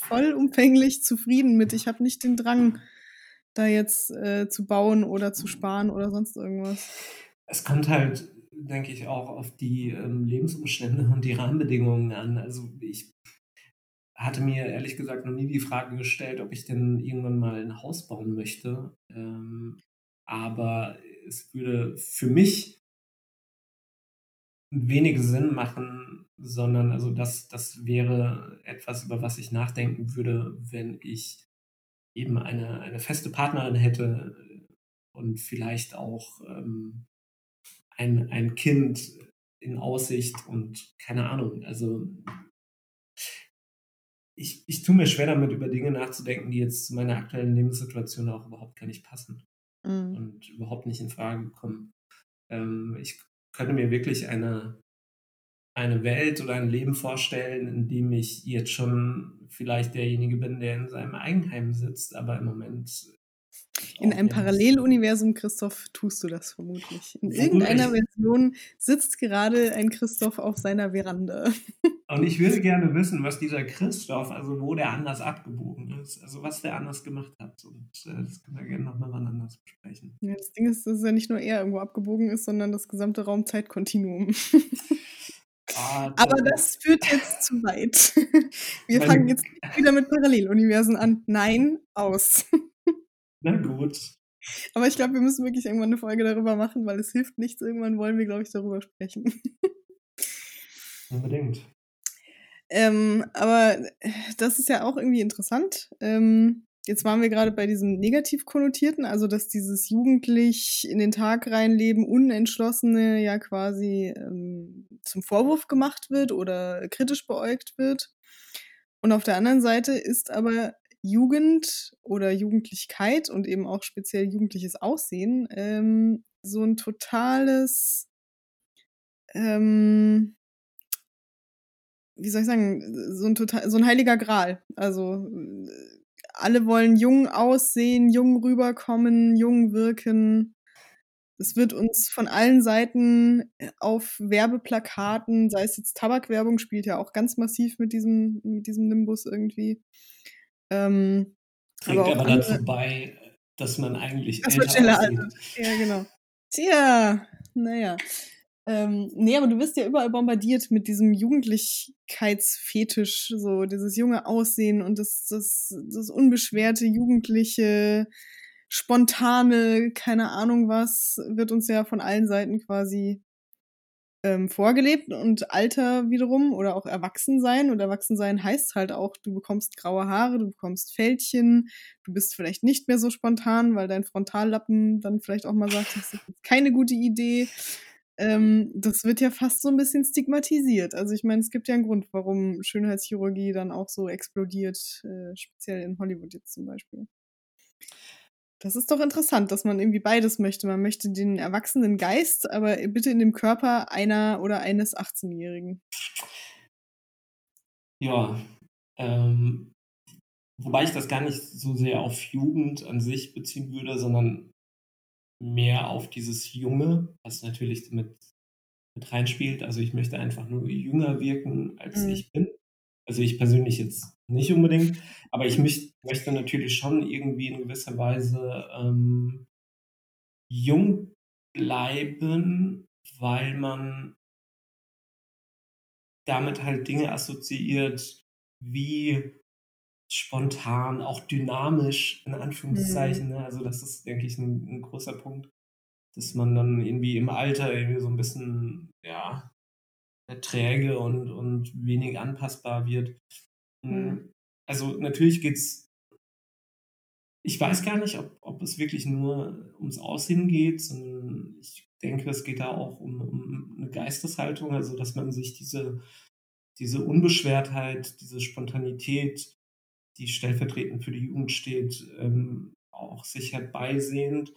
vollumfänglich zufrieden mit. Ich habe nicht den Drang, da jetzt äh, zu bauen oder zu sparen oder sonst irgendwas. Es kommt halt, denke ich, auch auf die ähm, Lebensumstände und die Rahmenbedingungen an. Also ich hatte mir ehrlich gesagt noch nie die Frage gestellt, ob ich denn irgendwann mal ein Haus bauen möchte. Ähm, aber es würde für mich wenig Sinn machen, sondern also das, das wäre etwas, über was ich nachdenken würde, wenn ich eben eine, eine feste Partnerin hätte und vielleicht auch ähm, ein, ein Kind in Aussicht und keine Ahnung. Also ich, ich tue mir schwer damit, über Dinge nachzudenken, die jetzt zu meiner aktuellen Lebenssituation auch überhaupt gar nicht passen mhm. und überhaupt nicht in Frage kommen. Ähm, ich könnte mir wirklich eine, eine Welt oder ein Leben vorstellen, in dem ich jetzt schon vielleicht derjenige bin, der in seinem Eigenheim sitzt, aber im Moment. In einem Paralleluniversum, Christoph, tust du das vermutlich. In irgendeiner Version sitzt gerade ein Christoph auf seiner Veranda. Und ich würde gerne wissen, was dieser Christoph, also wo der anders abgebogen ist, also was der anders gemacht hat. Und äh, das können wir gerne nochmal wann anders besprechen. Ja, das Ding ist, dass ja nicht nur er irgendwo abgebogen ist, sondern das gesamte Raumzeitkontinuum. Ah, Aber das führt jetzt zu weit. Wir fangen jetzt wieder mit Paralleluniversen an. Nein, aus. Na gut. Aber ich glaube, wir müssen wirklich irgendwann eine Folge darüber machen, weil es hilft nichts. Irgendwann wollen wir, glaube ich, darüber sprechen. Unbedingt. Ähm, aber das ist ja auch irgendwie interessant. Ähm, jetzt waren wir gerade bei diesem negativ konnotierten, also dass dieses jugendlich in den Tag reinleben, unentschlossene ja quasi ähm, zum Vorwurf gemacht wird oder kritisch beäugt wird. Und auf der anderen Seite ist aber Jugend oder Jugendlichkeit und eben auch speziell jugendliches Aussehen ähm, so ein totales, ähm, wie soll ich sagen, so ein, total, so ein heiliger Gral. Also alle wollen jung aussehen, jung rüberkommen, jung wirken. Es wird uns von allen Seiten auf Werbeplakaten, sei es jetzt Tabakwerbung, spielt ja auch ganz massiv mit diesem, mit diesem Nimbus irgendwie. Ähm, Trägt aber, aber dazu bei, dass man eigentlich dass älter schneller altert. Ja, genau. Tja, naja. Ähm, nee, aber du wirst ja überall bombardiert mit diesem Jugendlichkeitsfetisch, so dieses junge Aussehen und das, das, das unbeschwerte, jugendliche, spontane, keine Ahnung was, wird uns ja von allen Seiten quasi ähm, vorgelebt und Alter wiederum oder auch Erwachsensein und Erwachsensein heißt halt auch, du bekommst graue Haare, du bekommst Fältchen, du bist vielleicht nicht mehr so spontan, weil dein Frontallappen dann vielleicht auch mal sagt, das ist keine gute Idee ähm, das wird ja fast so ein bisschen stigmatisiert. Also ich meine, es gibt ja einen Grund, warum Schönheitschirurgie dann auch so explodiert, äh, speziell in Hollywood jetzt zum Beispiel. Das ist doch interessant, dass man irgendwie beides möchte. Man möchte den erwachsenen Geist, aber bitte in dem Körper einer oder eines 18-Jährigen. Ja, ähm, wobei ich das gar nicht so sehr auf Jugend an sich beziehen würde, sondern mehr auf dieses Junge, was natürlich mit, mit reinspielt. Also ich möchte einfach nur jünger wirken, als mhm. ich bin. Also ich persönlich jetzt nicht unbedingt, aber ich mich, möchte natürlich schon irgendwie in gewisser Weise ähm, jung bleiben, weil man damit halt Dinge assoziiert wie spontan, auch dynamisch, in Anführungszeichen. Mhm. Ne? Also das ist, denke ich, ein, ein, großer Punkt, dass man dann irgendwie im Alter irgendwie so ein bisschen, ja, träge und, und wenig anpassbar wird. Hm, mhm. Also natürlich geht es, ich weiß gar nicht, ob, ob es wirklich nur ums Aussehen geht, sondern ich denke, es geht da auch um, um eine Geisteshaltung, also dass man sich diese, diese Unbeschwertheit, diese Spontanität die stellvertretend für die Jugend steht, ähm, auch sich herbeisehend.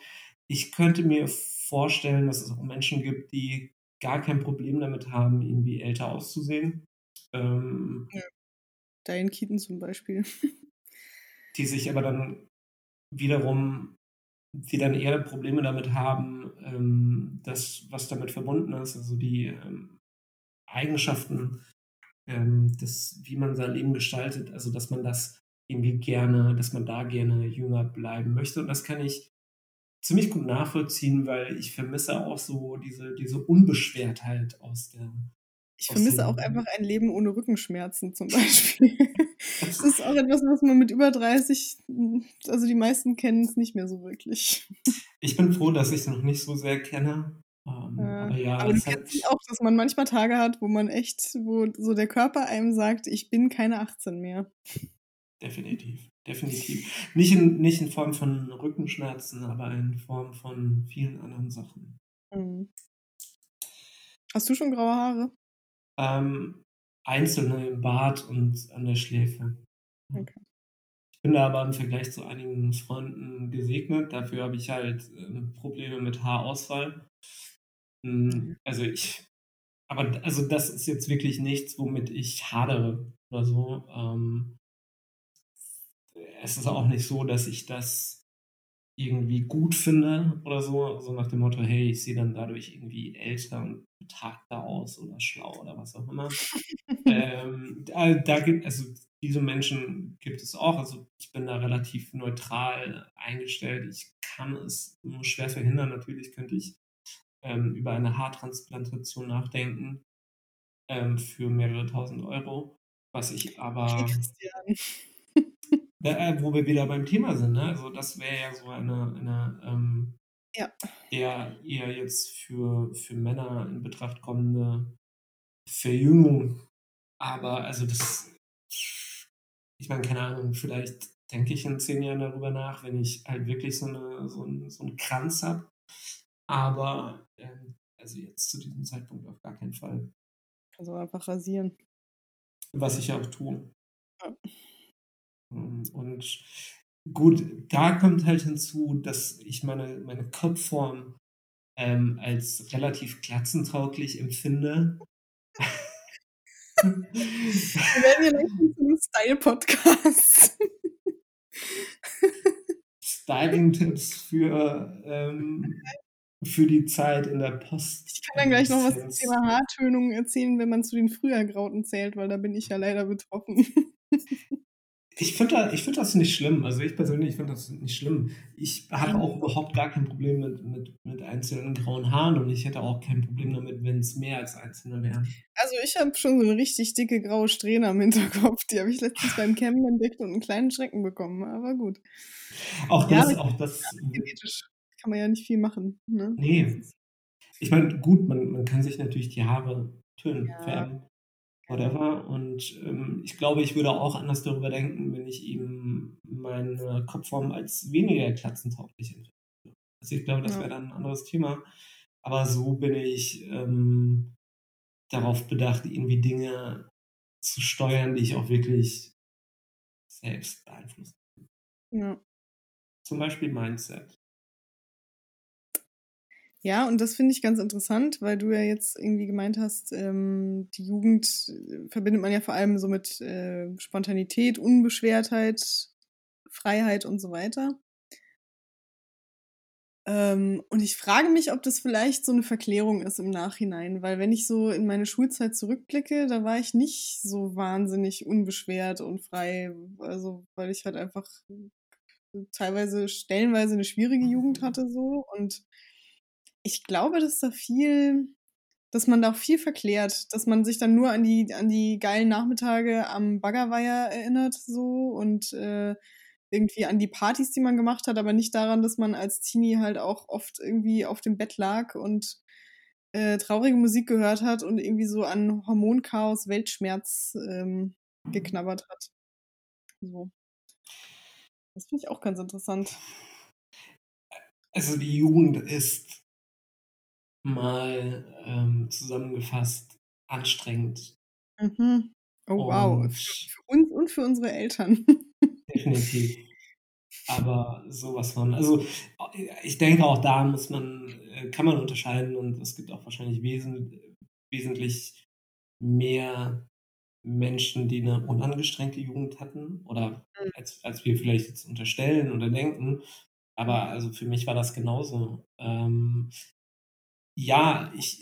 Ich könnte mir vorstellen, dass es auch Menschen gibt, die gar kein Problem damit haben, irgendwie älter auszusehen. Ähm, ja. Diane Keaton zum Beispiel. die sich aber dann wiederum, die dann eher Probleme damit haben, ähm, das, was damit verbunden ist, also die ähm, Eigenschaften, ähm, das, wie man sein Leben gestaltet, also dass man das irgendwie gerne, dass man da gerne jünger bleiben möchte. Und das kann ich ziemlich gut nachvollziehen, weil ich vermisse auch so diese, diese Unbeschwertheit aus der. Ich vermisse auch einfach ein Leben ohne Rückenschmerzen zum Beispiel. das ist auch etwas, was man mit über 30, also die meisten kennen es nicht mehr so wirklich. Ich bin froh, dass ich es noch nicht so sehr kenne. Ähm, ja, aber ja, aber kennst halt auch, dass man manchmal Tage hat, wo man echt, wo so der Körper einem sagt, ich bin keine 18 mehr. Definitiv, definitiv. Nicht in, nicht in Form von Rückenschmerzen, aber in Form von vielen anderen Sachen. Mhm. Hast du schon graue Haare? Ähm, einzelne im Bart und an der Schläfe. Okay. Ich bin da aber im Vergleich zu einigen Freunden gesegnet. Dafür habe ich halt äh, Probleme mit Haarausfall. Hm, mhm. Also ich, aber also das ist jetzt wirklich nichts, womit ich hadere oder so. Ähm, es ist auch nicht so, dass ich das irgendwie gut finde oder so, so nach dem Motto, hey, ich sehe dann dadurch irgendwie älter und betagter aus oder schlau oder was auch immer. ähm, da, da, gibt also diese Menschen gibt es auch. Also ich bin da relativ neutral eingestellt. Ich kann es nur schwer verhindern. Natürlich könnte ich ähm, über eine Haartransplantation nachdenken ähm, für mehrere tausend Euro, was ich aber. Christian äh, wo wir wieder beim Thema sind, ne? Also das wäre ja so eine, eine ähm, ja. eher, eher jetzt für, für Männer in Betracht kommende Verjüngung. Aber also das, ich meine, keine Ahnung, vielleicht denke ich in zehn Jahren darüber nach, wenn ich halt wirklich so, eine, so, einen, so einen Kranz habe. Aber ähm, also jetzt zu diesem Zeitpunkt auf gar keinen Fall. Also einfach rasieren. Was ich auch tue. Ja. Ähm, und gut, da kommt halt hinzu, dass ich meine, meine Kopfform ähm, als relativ klatzentauglich empfinde. Wir werden hier gleich zu einem Style-Podcast. Styling-Tipps für, ähm, für die Zeit in der Post. Ich kann dann gleich noch was zum Thema Haartönung erzählen, wenn man zu den Frühergrauten zählt, weil da bin ich ja leider betroffen. Ich finde ich find das nicht schlimm. Also ich persönlich finde das nicht schlimm. Ich habe auch überhaupt gar kein Problem mit, mit, mit einzelnen grauen Haaren und ich hätte auch kein Problem damit, wenn es mehr als einzelne wären. Also ich habe schon so eine richtig dicke graue Strähne am Hinterkopf. Die habe ich letztens beim Campen entdeckt und einen kleinen Schrecken bekommen. Aber gut. Auch das, ja, auch das. Genetisch kann man ja nicht viel machen. Ne? Nee. Ich meine, gut, man, man kann sich natürlich die Haare tönen, ja. färben whatever. Und ähm, ich glaube, ich würde auch anders darüber denken, wenn ich ihm meine Kopfform als weniger klatzentauglich empfinde. Also ich glaube, das wäre dann ein anderes Thema. Aber so bin ich ähm, darauf bedacht, irgendwie Dinge zu steuern, die ich auch wirklich selbst beeinflussen kann. Ja. Zum Beispiel Mindset. Ja, und das finde ich ganz interessant, weil du ja jetzt irgendwie gemeint hast, ähm, die Jugend äh, verbindet man ja vor allem so mit äh, Spontanität, Unbeschwertheit, Freiheit und so weiter. Ähm, und ich frage mich, ob das vielleicht so eine Verklärung ist im Nachhinein, weil wenn ich so in meine Schulzeit zurückblicke, da war ich nicht so wahnsinnig unbeschwert und frei, also weil ich halt einfach teilweise stellenweise eine schwierige Jugend hatte so und ich glaube, dass da viel, dass man da auch viel verklärt, dass man sich dann nur an die, an die geilen Nachmittage am Baggerweiher erinnert, so und äh, irgendwie an die Partys, die man gemacht hat, aber nicht daran, dass man als Teenie halt auch oft irgendwie auf dem Bett lag und äh, traurige Musik gehört hat und irgendwie so an Hormonchaos, Weltschmerz ähm, geknabbert hat. So. Das finde ich auch ganz interessant. Also die Jugend ist mal ähm, zusammengefasst anstrengend. Mhm. Oh wow, für, für, uns und für unsere Eltern. definitiv. Aber sowas von. Also ich denke auch da muss man, äh, kann man unterscheiden und es gibt auch wahrscheinlich wesentlich, wesentlich mehr Menschen, die eine unangestrengte Jugend hatten oder mhm. als, als wir vielleicht jetzt unterstellen oder denken. Aber also für mich war das genauso. Ähm, ja, ich,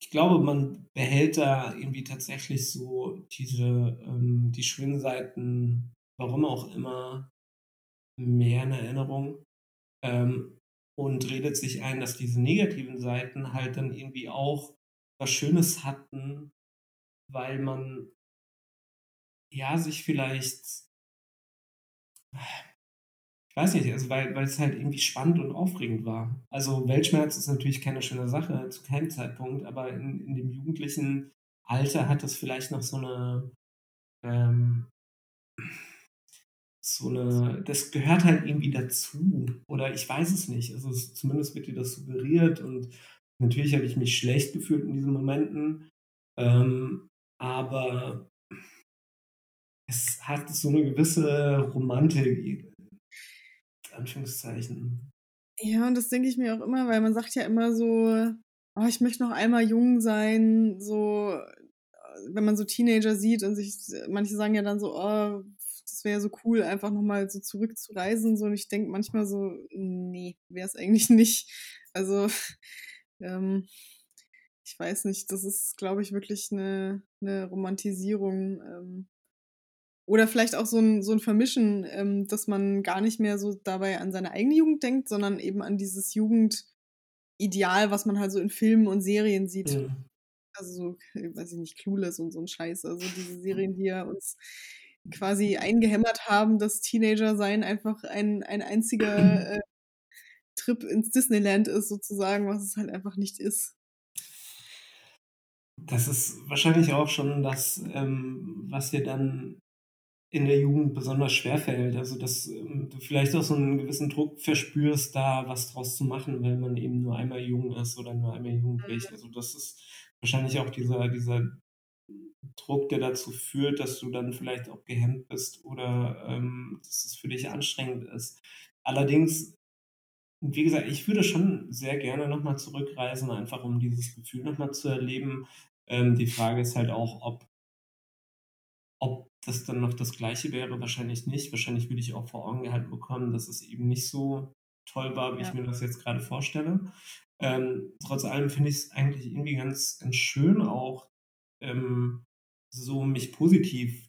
ich glaube, man behält da irgendwie tatsächlich so diese, ähm, die schönen Seiten, warum auch immer, mehr in Erinnerung. Ähm, und redet sich ein, dass diese negativen Seiten halt dann irgendwie auch was Schönes hatten, weil man ja sich vielleicht ich weiß nicht, also weil, weil es halt irgendwie spannend und aufregend war. Also Weltschmerz ist natürlich keine schöne Sache zu keinem Zeitpunkt, aber in, in dem jugendlichen Alter hat das vielleicht noch so eine, ähm, so eine, das gehört halt irgendwie dazu. Oder ich weiß es nicht. Also es, zumindest wird dir das suggeriert und natürlich habe ich mich schlecht gefühlt in diesen Momenten. Ähm, aber es hat so eine gewisse Romantik Anführungszeichen. Ja, und das denke ich mir auch immer, weil man sagt ja immer so, oh, ich möchte noch einmal jung sein, so, wenn man so Teenager sieht und sich, manche sagen ja dann so, oh, das wäre so cool, einfach nochmal so zurückzureisen, so, und ich denke manchmal so, nee, wäre es eigentlich nicht. Also, ähm, ich weiß nicht, das ist, glaube ich, wirklich eine, eine Romantisierung ähm, oder vielleicht auch so ein, so ein Vermischen, ähm, dass man gar nicht mehr so dabei an seine eigene Jugend denkt, sondern eben an dieses Jugendideal, was man halt so in Filmen und Serien sieht. Mhm. Also so, weiß ich nicht, Clueless und so ein Scheiß. Also diese Serien, die ja uns quasi eingehämmert haben, dass Teenager sein einfach ein, ein einziger äh, Trip ins Disneyland ist, sozusagen, was es halt einfach nicht ist. das ist wahrscheinlich auch schon das, ähm, was dir dann in der Jugend besonders schwer fällt. Also, dass ähm, du vielleicht auch so einen gewissen Druck verspürst, da was draus zu machen, weil man eben nur einmal jung ist oder nur einmal jugendlich. Mhm. Also, das ist wahrscheinlich auch dieser, dieser Druck, der dazu führt, dass du dann vielleicht auch gehemmt bist oder ähm, dass es für dich anstrengend ist. Allerdings, wie gesagt, ich würde schon sehr gerne nochmal zurückreisen, einfach um dieses Gefühl nochmal zu erleben. Ähm, die Frage ist halt auch, ob ob das dann noch das Gleiche wäre, wahrscheinlich nicht. Wahrscheinlich würde ich auch vor Augen gehalten bekommen, dass es eben nicht so toll war, wie ich Ja. mir das jetzt gerade vorstelle. Ähm, trotz allem finde ich es eigentlich irgendwie ganz, ganz schön auch, ähm, so mich positiv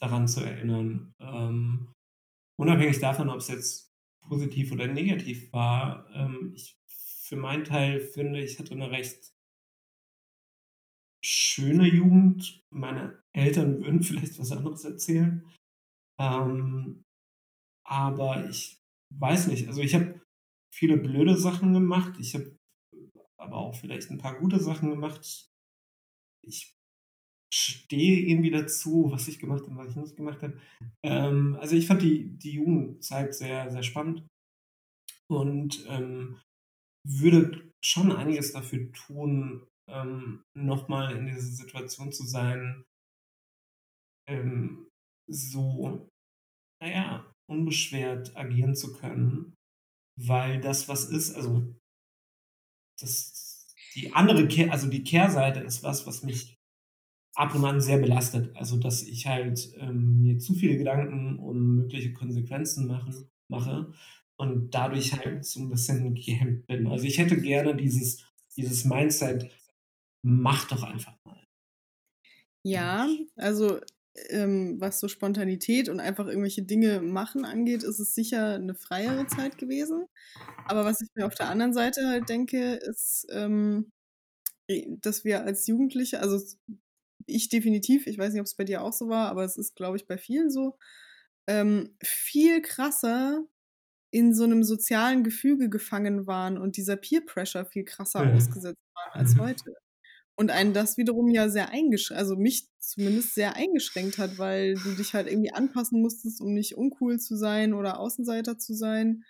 daran zu erinnern. Ähm, unabhängig davon, ob es jetzt positiv oder negativ war. Ähm, ich für meinen Teil finde, ich hatte eine recht schöne Jugend. Meine Eltern würden vielleicht was anderes erzählen. Ähm, aber ich weiß nicht. Also ich habe viele blöde Sachen gemacht. Ich habe aber auch vielleicht ein paar gute Sachen gemacht. Ich stehe irgendwie dazu, was ich gemacht habe, was ich nicht gemacht habe. Ähm, also ich fand die, die Jugendzeit sehr, sehr spannend und ähm, würde schon einiges dafür tun, ähm, nochmal in dieser Situation zu sein, ähm, so, naja, unbeschwert agieren zu können, weil das was ist, also das, die andere, Kehr, also die Kehrseite ist was, was mich ab und an sehr belastet. Also, dass ich halt ähm, mir zu viele Gedanken um mögliche Konsequenzen machen, mache und dadurch halt so ein bisschen gehemmt bin. Also, ich hätte gerne dieses, dieses Mindset, mach doch einfach mal. Ja, also ähm, was so Spontanität und einfach irgendwelche Dinge machen angeht, ist es sicher eine freiere Zeit gewesen. Aber was ich mir auf der anderen Seite halt denke, ist, ähm, dass wir als Jugendliche, also ich definitiv, ich weiß nicht, ob es bei dir auch so war, aber es ist, glaube ich, bei vielen so, ähm, viel krasser in so einem sozialen Gefüge gefangen waren und dieser Peer Pressure viel krasser Ja. ausgesetzt waren als Mhm. heute. Und einen das wiederum ja sehr eingeschränkt, also mich zumindest sehr eingeschränkt hat, weil du dich halt irgendwie anpassen musstest, um nicht uncool zu sein oder Außenseiter zu sein.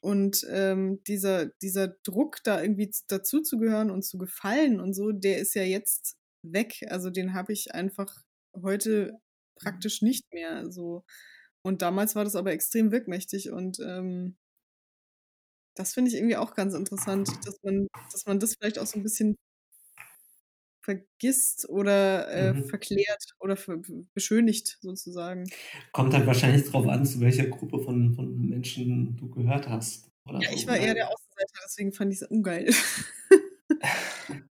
Und ähm, dieser, dieser Druck, da irgendwie dazuzugehören und zu gefallen und so, der ist ja jetzt weg. Also den habe ich einfach heute praktisch nicht mehr. So. Und damals war das aber extrem wirkmächtig und ähm, das finde ich irgendwie auch ganz interessant, dass man, dass man das vielleicht auch so ein bisschen vergisst oder äh, Mhm. verklärt oder ver beschönigt sozusagen. Kommt halt wahrscheinlich drauf an, zu welcher Gruppe von, von Menschen du gehört hast. Oder Ja, so. ich war eher der Außenseiter, deswegen fand ich es ungeil.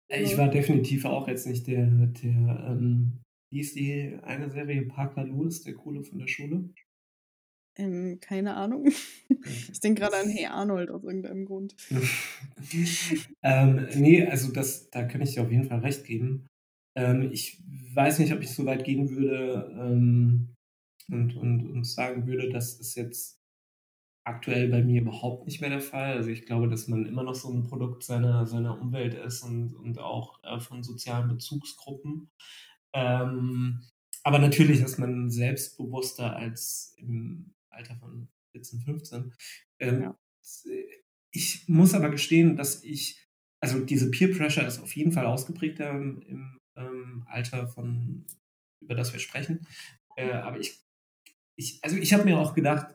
ich war definitiv auch jetzt nicht der, der ähm, wie ist die eine Serie Parker Lewis, der Coole von der Schule? Ähm, keine Ahnung. Ich denke gerade an Hey Arnold aus irgendeinem Grund. ähm, nee, also das, da kann ich dir auf jeden Fall recht geben. Ähm, ich weiß nicht, ob ich so weit gehen würde ähm, und, und, und sagen würde, das ist jetzt aktuell bei mir überhaupt nicht mehr der Fall. Also ich glaube, dass man immer noch so ein Produkt seiner, seiner Umwelt ist und, und auch äh, von sozialen Bezugsgruppen. Ähm, aber natürlich ist man selbstbewusster als im Alter von 14, 15. Ähm, Ja. Ich muss aber gestehen, dass ich, also diese Peer Pressure ist auf jeden Fall ausgeprägter im, ähm, Alter von, über das wir sprechen. Äh, aber ich, ich, also ich habe mir auch gedacht,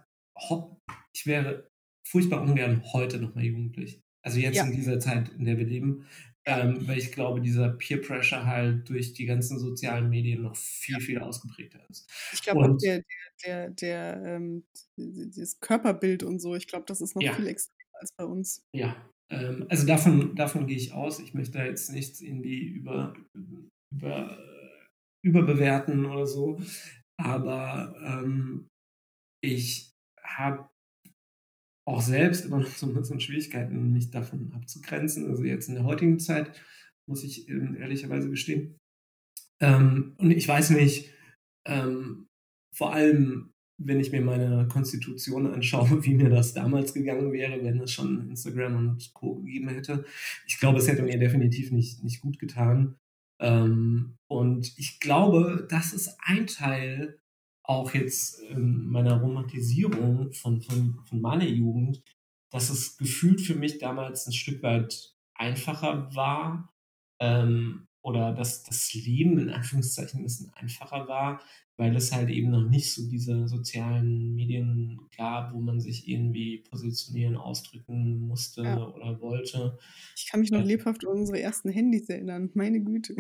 ho, ich wäre furchtbar ungern heute nochmal jugendlich. Also jetzt Ja. in dieser Zeit, in der wir leben. Ähm, weil ich glaube, dieser Peer Pressure halt durch die ganzen sozialen Medien noch viel, viel ausgeprägter ist. Ich glaube auch der, der, der, der ähm, das Körperbild und so, ich glaube, das ist noch Ja. viel extremer als bei uns. ja, ähm, also davon, davon gehe ich aus. Ich möchte da jetzt nichts irgendwie über, über, überbewerten oder so. Aber ähm, ich habe auch selbst immer noch so ein bisschen Schwierigkeiten, mich davon abzugrenzen. Also jetzt in der heutigen Zeit, muss ich ähm, ehrlicherweise gestehen. Ähm, und ich weiß nicht, ähm, vor allem, wenn ich mir meine Konstitution anschaue, wie mir das damals gegangen wäre, wenn es schon Instagram und Co. gegeben hätte. Ich glaube, es hätte mir definitiv nicht, nicht gut getan. Ähm, und ich glaube, das ist ein Teil auch jetzt ähm, meiner Romantisierung von, von, von meiner Jugend, dass es gefühlt für mich damals ein Stück weit einfacher war ähm, oder dass das Leben in Anführungszeichen ein bisschen einfacher war, weil es halt eben noch nicht so diese sozialen Medien gab, wo man sich irgendwie positionieren, ausdrücken musste ja. oder wollte. Ich kann mich noch lebhaft an unsere ersten Handys erinnern, meine Güte.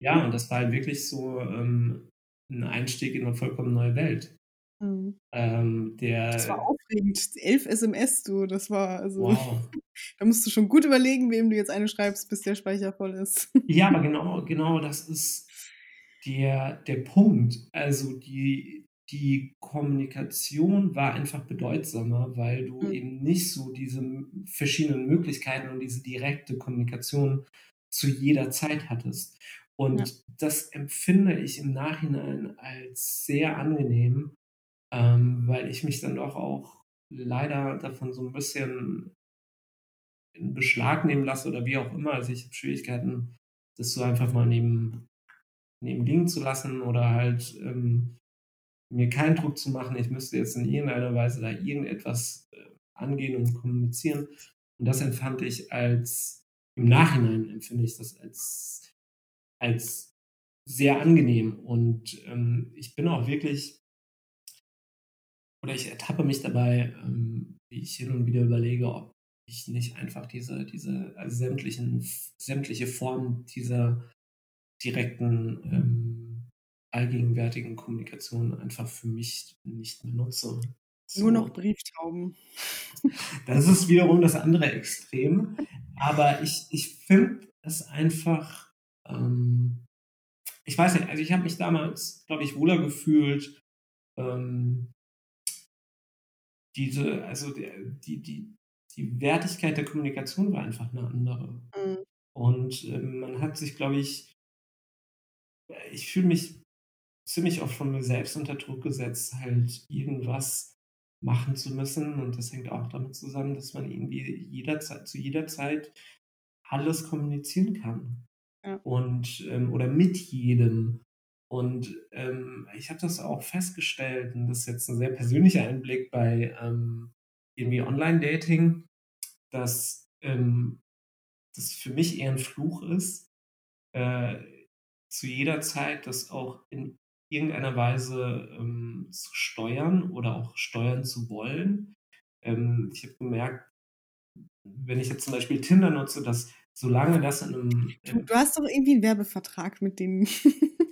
Ja, und das war halt wirklich so ähm, ein Einstieg in eine vollkommen neue Welt. Mhm. Ähm, der, das war aufregend. Elf SMS, du, das war also. Wow. da musst du schon gut überlegen, wem du jetzt eine schreibst, bis der Speicher voll ist. ja, aber genau, genau das ist der, der Punkt. Also die, die Kommunikation war einfach bedeutsamer, weil du mhm. eben nicht so diese verschiedenen Möglichkeiten und diese direkte Kommunikation zu jeder Zeit hattest. Und ja. das empfinde ich im Nachhinein als sehr angenehm, ähm, weil ich mich dann doch auch leider davon so ein bisschen in Beschlag nehmen lasse oder wie auch immer. Also ich habe Schwierigkeiten, das so einfach mal neben, neben liegen zu lassen oder halt ähm, mir keinen Druck zu machen, ich müsste jetzt in irgendeiner Weise da irgendetwas äh, angehen und kommunizieren. Und das empfand ich als, im Nachhinein empfinde ich das als, als sehr angenehm. Und ähm, ich bin auch wirklich oder ich ertappe mich dabei, ähm, wie ich hin und wieder überlege, ob ich nicht einfach diese, diese also sämtlichen, sämtliche Formen dieser direkten, ähm, allgegenwärtigen Kommunikation einfach für mich nicht mehr nutze. So. Nur noch Brieftauben. Das ist wiederum das andere Extrem. Aber ich, ich finde es einfach, ähm, ich weiß nicht, also ich habe mich damals, glaube ich, wohler gefühlt, ähm, diese, also die, die, die Wertigkeit der Kommunikation war einfach eine andere. Mhm. Und ähm, man hat sich, glaube ich, ich fühle mich ziemlich oft von mir selbst unter Druck gesetzt, halt irgendwas machen zu müssen. Und das hängt auch damit zusammen, dass man irgendwie jederzeit, zu jeder Zeit alles kommunizieren kann. Und ähm, oder mit jedem. Und ähm, ich habe das auch festgestellt, und das ist jetzt ein sehr persönlicher Einblick bei ähm, irgendwie Online-Dating, dass ähm, das für mich eher ein Fluch ist, äh, zu jeder Zeit das auch in irgendeiner Weise ähm, zu steuern oder auch steuern zu wollen. Ähm, ich habe gemerkt, wenn ich jetzt zum Beispiel Tinder nutze, dass solange das in einem. Du, du hast doch irgendwie einen Werbevertrag mit denen.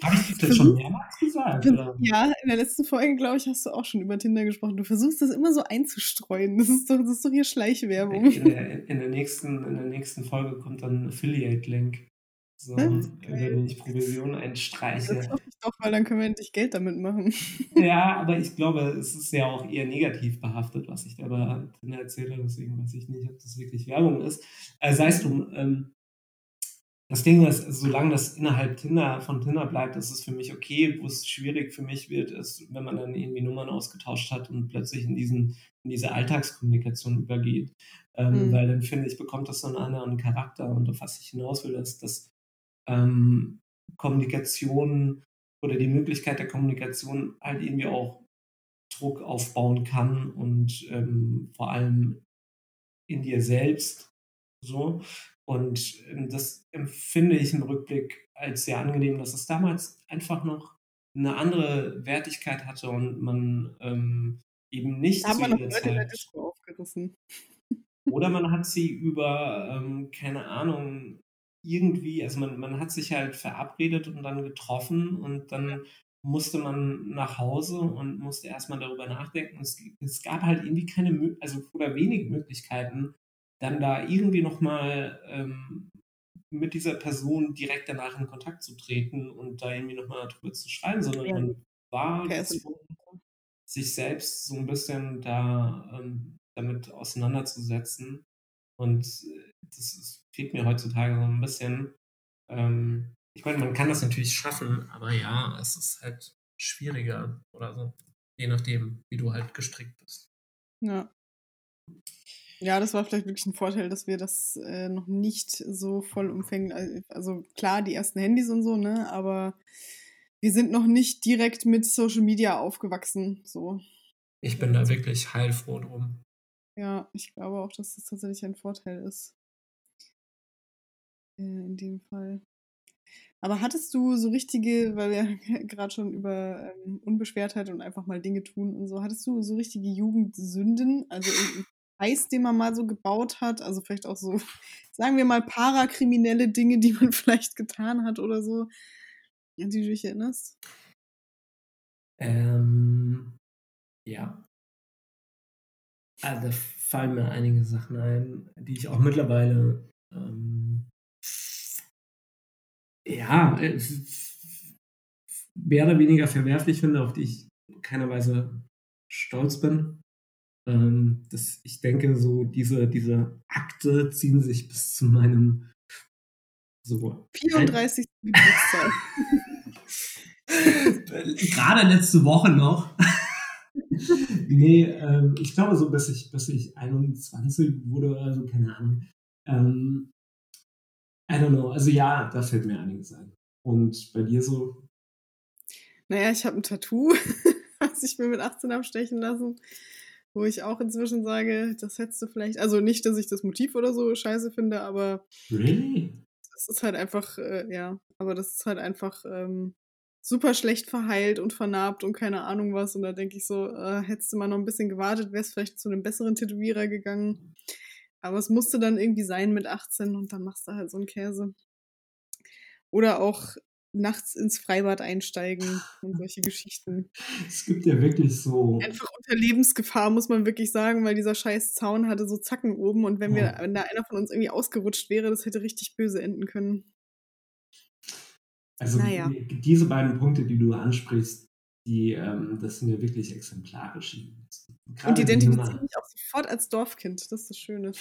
Habe ich das schon mehrmals gesagt? Oder? Ja, in der letzten Folge, glaube ich, hast du auch schon über Tinder gesprochen. Du versuchst das immer so einzustreuen. Das ist doch, das ist doch hier Schleichwerbung. In der, in der, nächsten, in der nächsten Folge kommt dann ein Affiliate-Link. So, wenn ich Provision einstreiche. Das hoffe ich doch, weil dann können wir endlich Geld damit machen. Ja, aber ich glaube, es ist ja auch eher negativ behaftet, was ich da Tinder erzähle. Deswegen weiß ich nicht, ob das wirklich Werbung ist. Äh, sei es drum, ähm, das Ding ist, solange das innerhalb Tinder, von Tinder bleibt, ist es für mich okay. Wo es schwierig für mich wird, ist, wenn man dann irgendwie Nummern ausgetauscht hat und plötzlich in, diesen, in diese Alltagskommunikation übergeht. Ähm, mhm. Weil dann finde ich, bekommt das so einen anderen Charakter. Und auf was ich hinaus will, ist, dass ähm, Kommunikation oder die Möglichkeit der Kommunikation halt irgendwie auch Druck aufbauen kann und ähm, vor allem in dir selbst so. Und ähm, das empfinde ich im Rückblick als sehr angenehm, dass es damals einfach noch eine andere Wertigkeit hatte und man ähm, eben nicht haben wir noch Leute in der Disco aufgerissen. Oder man hat sie über, ähm, keine Ahnung, irgendwie, also man, man hat sich halt verabredet und dann getroffen und dann musste man nach Hause und musste erstmal darüber nachdenken. Es, es gab halt irgendwie keine, also oder wenig Möglichkeiten, dann da irgendwie nochmal ähm, mit dieser Person direkt danach in Kontakt zu treten und da irgendwie nochmal drüber zu schreiben, sondern ja. man war okay, gezwungen, sich selbst so ein bisschen da ähm, damit auseinanderzusetzen. Und äh, das ist, fehlt mir heutzutage so ein bisschen. Ähm, ich meine, man kann das natürlich schaffen, aber ja, es ist halt schwieriger oder so. Je nachdem, wie du halt gestrickt bist. Ja. Ja, das war vielleicht wirklich ein Vorteil, dass wir das äh, noch nicht so vollumfänglich, also klar, die ersten Handys und so, ne, aber wir sind noch nicht direkt mit Social Media aufgewachsen, so. Ich bin da wirklich heilfroh drum. Ja, ich glaube auch, dass das tatsächlich ein Vorteil ist. In dem Fall. Aber hattest du so richtige, weil wir gerade schon über ähm, Unbeschwertheit und einfach mal Dinge tun und so, hattest du so richtige Jugendsünden? Also irgendeinen Scheiß, den man mal so gebaut hat? Also vielleicht auch so, sagen wir mal, parakriminelle Dinge, die man vielleicht getan hat oder so, an die du dich erinnerst? Ähm, ja. Also da fallen mir einige Sachen ein, die ich auch mittlerweile ähm, ja, äh, mehr oder weniger verwerflich finde, auf die ich keiner Weise stolz bin. Ähm, das, ich denke, so diese, diese Akte ziehen sich bis zu meinem so 34. Geburtstag. Gerade letzte Woche noch. nee, ähm, ich glaube so, bis ich, bis ich 21 wurde oder so, keine Ahnung. Ähm, I don't know. Also ja, da fällt mir einiges ein. Und bei dir so? Naja, ich habe ein Tattoo, was ich mir mit 18 habe stechen lassen, wo ich auch inzwischen sage, das hättest du vielleicht, also nicht, dass ich das Motiv oder so scheiße finde, aber really? das ist halt einfach, äh, ja, aber das ist halt einfach ähm, super schlecht verheilt und vernarbt und keine Ahnung was. Und da denke ich so, äh, hättest du mal noch ein bisschen gewartet, wärst vielleicht zu einem besseren Tätowierer gegangen. Aber es musste dann irgendwie sein mit 18 und dann machst du halt so einen Käse. Oder auch nachts ins Freibad einsteigen und solche Geschichten. Es gibt ja wirklich so. Einfach unter Lebensgefahr, muss man wirklich sagen, weil dieser scheiß Zaun hatte so Zacken oben und wenn, wir, wenn da einer von uns irgendwie ausgerutscht wäre, das hätte richtig böse enden können. Also naja. diese beiden Punkte, die du ansprichst, die, ähm, das sind ja wirklich und die identifizieren mich auch sofort als Dorfkind, das ist das Schöne.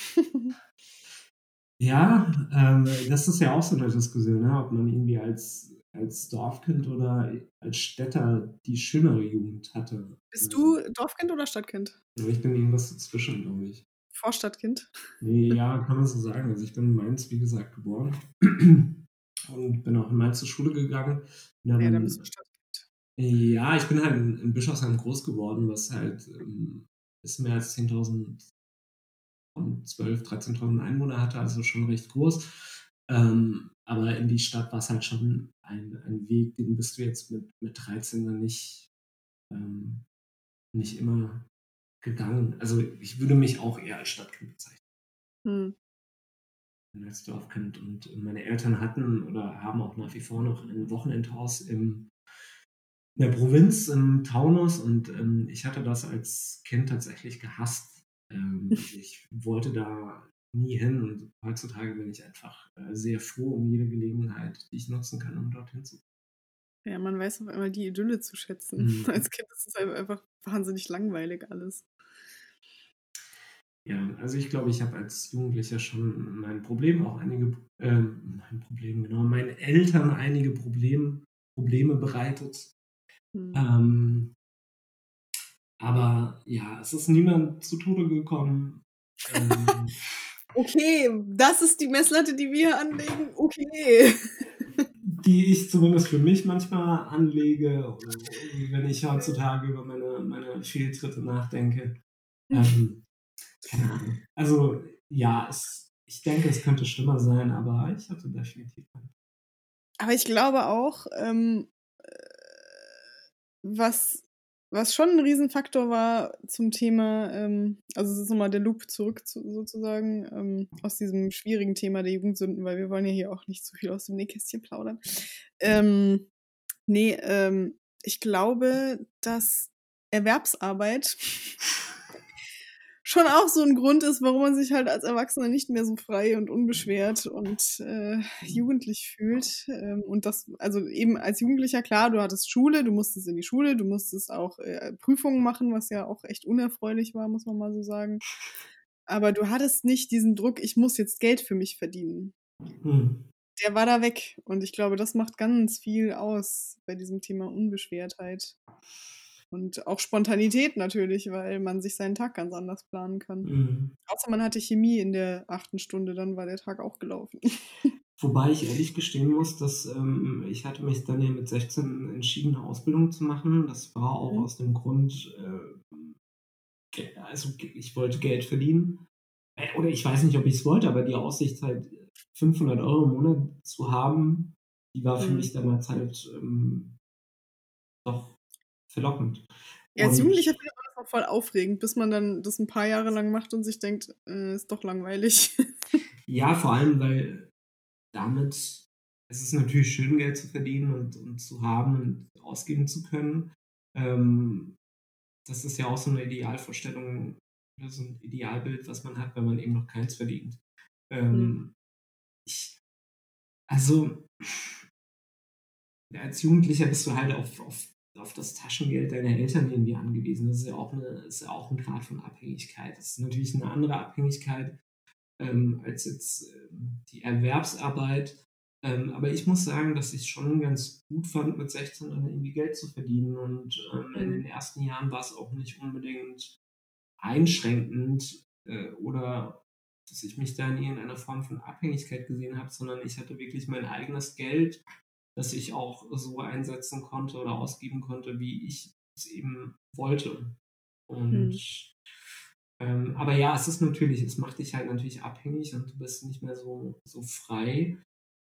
ja, ähm, das ist ja auch so eine Diskussion, ne? ob man irgendwie als, als Dorfkind oder als Städter die schönere Jugend hatte. Bist du Dorfkind oder Stadtkind? Ich bin irgendwas dazwischen, glaube ich. Vorstadtkind? Ja, kann man so sagen. Also ich bin in Mainz, wie gesagt, geboren und bin auch in Mainz zur Schule gegangen. Dann, ja, dann bist du Stadtkind. Ja, ich bin halt in, in Bischofsheim groß geworden, was halt ähm, ist mehr als 10.000 und 12.000, 13.000 Einwohner hatte, also schon recht groß. Ähm, aber in die Stadt war es halt schon ein, ein Weg, den bist du jetzt mit, mit 13 dann nicht, ähm, nicht immer gegangen. Also ich würde mich auch eher als Stadtkind bezeichnen. Hm. Als Dorfkind. Und meine Eltern hatten oder haben auch nach wie vor noch ein Wochenendhaus im der Provinz im Taunus und ähm, ich hatte das als Kind tatsächlich gehasst. Ähm, ich wollte da nie hin und heutzutage bin ich einfach äh, sehr froh um jede Gelegenheit, die ich nutzen kann, um dorthin zu Ja, man weiß auf einmal die Idylle zu schätzen. Mhm. Als Kind ist es einfach wahnsinnig langweilig alles. Ja, also ich glaube, ich habe als Jugendlicher schon mein Problem, auch einige, äh, mein Problem, genau, meinen Eltern einige Problem, Probleme bereitet. Mhm. Ähm, aber ja, es ist niemand zu Tode gekommen. Ähm, okay, das ist die Messlatte, die wir anlegen. Okay. die ich zumindest für mich manchmal anlege, wenn ich heutzutage über meine, meine Fehltritte nachdenke. Ähm, keine Ahnung. Also ja, es, ich denke, es könnte schlimmer sein, aber ich hatte definitiv. Aber ich glaube auch, ähm, was, was schon ein Riesenfaktor war zum Thema, ähm, also es ist nochmal der Loop zurück zu, sozusagen ähm, aus diesem schwierigen Thema der Jugendsünden, weil wir wollen ja hier auch nicht zu viel aus dem Nähkästchen plaudern. Ähm, nee, ähm, ich glaube, dass Erwerbsarbeit schon auch so ein Grund ist, warum man sich halt als Erwachsener nicht mehr so frei und unbeschwert und äh, jugendlich fühlt. Ähm, und das, also eben als Jugendlicher, klar, du hattest Schule, du musstest in die Schule, du musstest auch äh, Prüfungen machen, was ja auch echt unerfreulich war, muss man mal so sagen. Aber du hattest nicht diesen Druck, ich muss jetzt Geld für mich verdienen. Hm. Der war da weg. Und ich glaube, das macht ganz viel aus bei diesem Thema Unbeschwertheit. Und auch Spontanität natürlich, weil man sich seinen Tag ganz anders planen kann. Mhm. Außer man hatte Chemie in der achten Stunde, dann war der Tag auch gelaufen. Wobei ich ehrlich gestehen muss, dass ähm, ich hatte mich dann ja mit 16 entschieden, eine Ausbildung zu machen. Das war auch Mhm. aus dem Grund, äh, also ich wollte Geld verdienen. Äh, Oder ich weiß nicht, ob ich es wollte, aber die Aussicht halt 500 Euro im Monat zu haben, die war für Mhm. mich damals halt ähm, doch verlockend. Ja, als Jugendlicher findet man das auch voll aufregend, bis man dann das ein paar Jahre lang macht und sich denkt, äh, ist doch langweilig. Ja, vor allem, weil damit, es ist natürlich schön, Geld zu verdienen und, und zu haben und ausgeben zu können. Ähm, das ist ja auch so eine Idealvorstellung oder so ein Idealbild, was man hat, wenn man eben noch keins verdient. Ähm, ich, also, als Jugendlicher bist du halt auf, auf, auf das Taschengeld deiner Eltern irgendwie angewiesen. Das ist ja auch, eine, ist ja auch ein Grad von Abhängigkeit. Das ist natürlich eine andere Abhängigkeit ähm, als jetzt ähm, die Erwerbsarbeit. Ähm, aber ich muss sagen, dass ich es schon ganz gut fand, mit 16 dann irgendwie Geld zu verdienen. Und ähm, in Mhm. den ersten Jahren war es auch nicht unbedingt einschränkend äh, oder dass ich mich da in irgendeiner Form von Abhängigkeit gesehen habe, sondern ich hatte wirklich mein eigenes Geld, das ich auch so einsetzen konnte oder ausgeben konnte, wie ich es eben wollte. Und Hm. ähm, aber ja, es ist natürlich, es macht dich halt natürlich abhängig und du bist nicht mehr so, so frei.